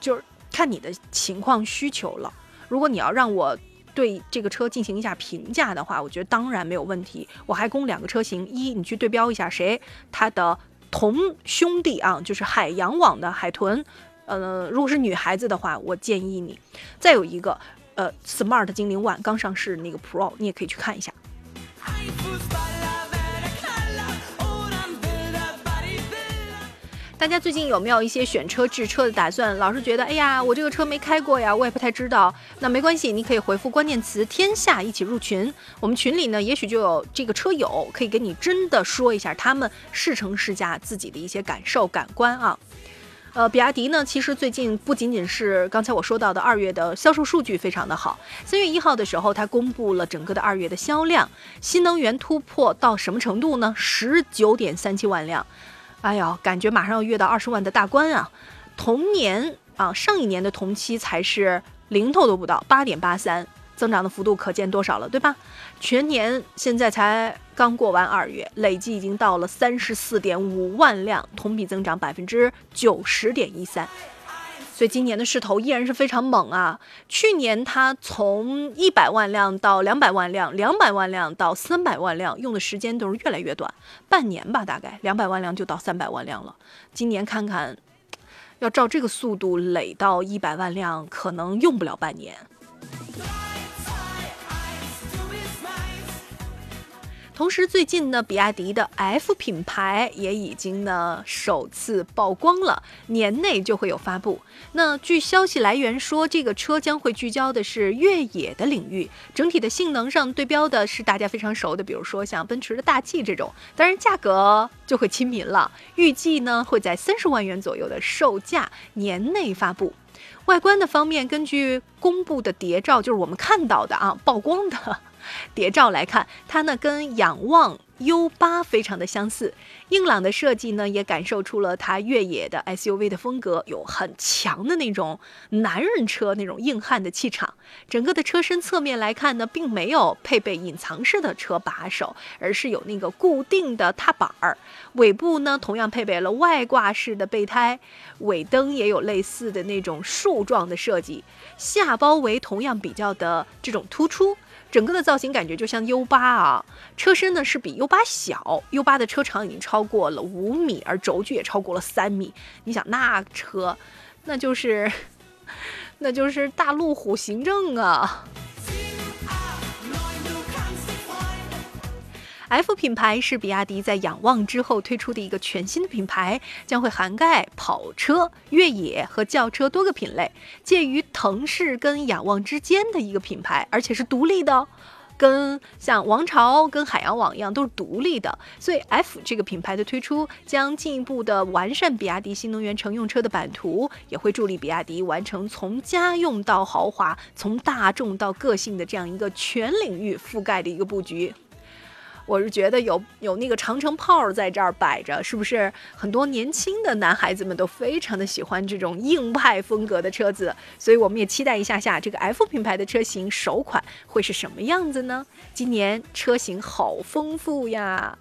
就是看你的情况需求了。如果你要让我。对这个车进行一下评价的话，我觉得当然没有问题。我还供两个车型，一你去对标一下谁，它的同兄弟啊，就是海洋网的海豚。呃，如果是女孩子的话，我建议你再有一个呃，Smart 精灵 One 刚上市那个 Pro，你也可以去看一下。大家最近有没有一些选车置车的打算？老是觉得，哎呀，我这个车没开过呀，我也不太知道。那没关系，你可以回复关键词“天下”一起入群。我们群里呢，也许就有这个车友可以给你真的说一下他们试乘试驾自己的一些感受、感官啊。呃，比亚迪呢，其实最近不仅仅是刚才我说到的二月的销售数据非常的好，三月一号的时候，它公布了整个的二月的销量，新能源突破到什么程度呢？十九点三七万辆。哎呦，感觉马上要跃到二十万的大关啊！同年啊，上一年的同期才是零头都不到，八点八三，增长的幅度可见多少了，对吧？全年现在才刚过完二月，累计已经到了三十四点五万辆，同比增长百分之九十点一三。所以今年的势头依然是非常猛啊！去年它从一百万辆到两百万辆，两百万辆到三百万辆，用的时间都是越来越短，半年吧，大概两百万辆就到三百万辆了。今年看看，要照这个速度垒到一百万辆，可能用不了半年。同时，最近呢，比亚迪的 F 品牌也已经呢首次曝光了，年内就会有发布。那据消息来源说，这个车将会聚焦的是越野的领域，整体的性能上对标的是大家非常熟的，比如说像奔驰的大 G 这种，当然价格就会亲民了。预计呢会在三十万元左右的售价，年内发布。外观的方面，根据公布的谍照，就是我们看到的啊，曝光的。谍照来看，它呢跟仰望 U8 非常的相似，硬朗的设计呢也感受出了它越野的 SUV 的风格，有很强的那种男人车那种硬汉的气场。整个的车身侧面来看呢，并没有配备隐藏式的车把手，而是有那个固定的踏板儿。尾部呢同样配备了外挂式的备胎，尾灯也有类似的那种竖状的设计，下包围同样比较的这种突出。整个的造型感觉就像 U 八啊，车身呢是比 U 八小，U 八的车长已经超过了五米，而轴距也超过了三米。你想那车，那就是，[LAUGHS] 那就是大路虎行政啊。F 品牌是比亚迪在仰望之后推出的一个全新的品牌，将会涵盖跑车、越野和轿车多个品类，介于腾势跟仰望之间的一个品牌，而且是独立的，跟像王朝、跟海洋网一样都是独立的。所以 F 这个品牌的推出，将进一步的完善比亚迪新能源乘用车的版图，也会助力比亚迪完成从家用到豪华、从大众到个性的这样一个全领域覆盖的一个布局。我是觉得有有那个长城炮在这儿摆着，是不是很多年轻的男孩子们都非常的喜欢这种硬派风格的车子？所以我们也期待一下下这个 F 品牌的车型首款会是什么样子呢？今年车型好丰富呀！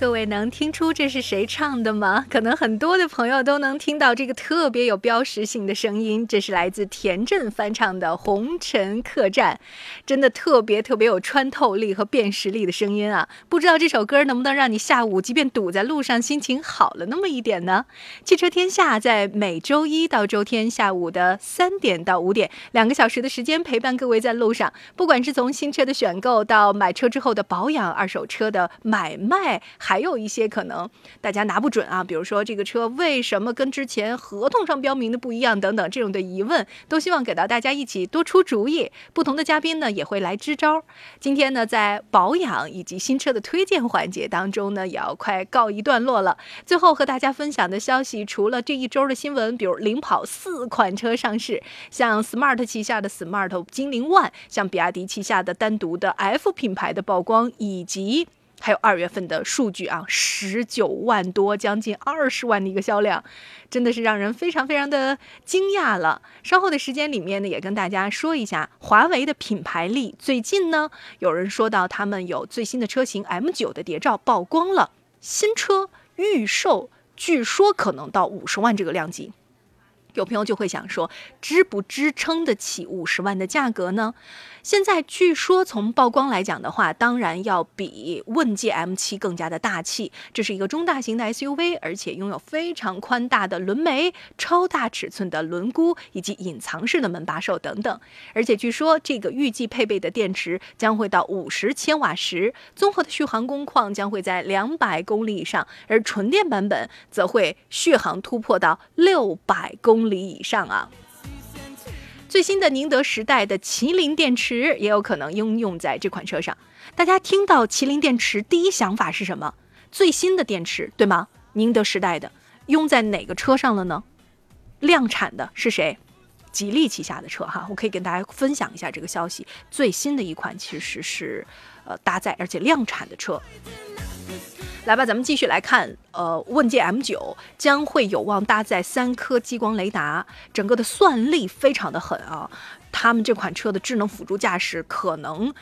各位能听出这是谁唱的吗？可能很多的朋友都能听到这个特别有标识性的声音，这是来自田震翻唱的《红尘客栈》，真的特别特别有穿透力和辨识力的声音啊！不知道这首歌能不能让你下午即便堵在路上，心情好了那么一点呢？汽车天下在每周一到周天下午的三点到五点，两个小时的时间陪伴各位在路上，不管是从新车的选购到买车之后的保养，二手车的买卖。还有一些可能大家拿不准啊，比如说这个车为什么跟之前合同上标明的不一样等等，这种的疑问都希望给到大家一起多出主意。不同的嘉宾呢也会来支招。今天呢在保养以及新车的推荐环节当中呢也要快告一段落了。最后和大家分享的消息，除了这一周的新闻，比如领跑四款车上市，像 Smart 旗下的 Smart 精灵 One，像比亚迪旗下的单独的 F 品牌的曝光，以及。还有二月份的数据啊，十九万多，将近二十万的一个销量，真的是让人非常非常的惊讶了。稍后的时间里面呢，也跟大家说一下华为的品牌力。最近呢，有人说到他们有最新的车型 M9 的谍照曝光了，新车预售，据说可能到五十万这个量级。有朋友就会想说，支不支撑得起五十万的价格呢？现在据说从曝光来讲的话，当然要比问界 M7 更加的大气。这是一个中大型的 SUV，而且拥有非常宽大的轮眉、超大尺寸的轮毂以及隐藏式的门把手等等。而且据说这个预计配备的电池将会到五十千瓦时，综合的续航工况将会在两百公里以上，而纯电版本则会续航突破到六百公公里以上啊。最新的宁德时代的麒麟电池也有可能应用在这款车上。大家听到麒麟电池，第一想法是什么？最新的电池，对吗？宁德时代的用在哪个车上了呢？量产的是谁？吉利旗下的车哈，我可以跟大家分享一下这个消息。最新的一款其实是，呃，搭载而且量产的车。来吧，咱们继续来看，呃，问界 M9 将会有望搭载三颗激光雷达，整个的算力非常的狠啊。他们这款车的智能辅助驾驶可能，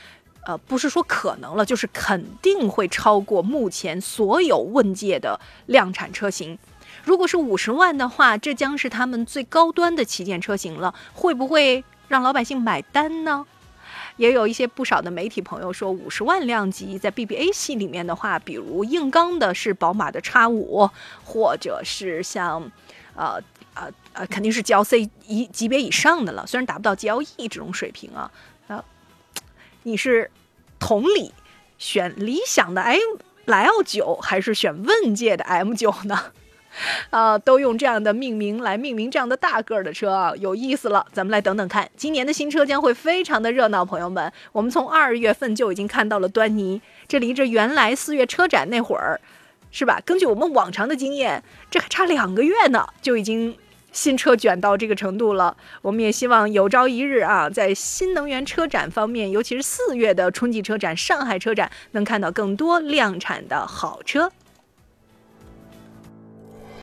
呃，不是说可能了，就是肯定会超过目前所有问界的量产车型。如果是五十万的话，这将是他们最高端的旗舰车型了，会不会让老百姓买单呢？也有一些不少的媒体朋友说，五十万量级在 BBA 系里面的话，比如硬刚的是宝马的 X 五，或者是像，呃呃呃，肯定是 GLC 一级别以上的了。虽然达不到 GLE 这种水平啊，那你是同理选理想的 M 莱奥九，还是选问界的 M 九呢？啊，都用这样的命名来命名这样的大个儿的车啊，有意思了。咱们来等等看，今年的新车将会非常的热闹，朋友们。我们从二月份就已经看到了端倪，这离着原来四月车展那会儿，是吧？根据我们往常的经验，这还差两个月呢，就已经新车卷到这个程度了。我们也希望有朝一日啊，在新能源车展方面，尤其是四月的春季车展、上海车展，能看到更多量产的好车。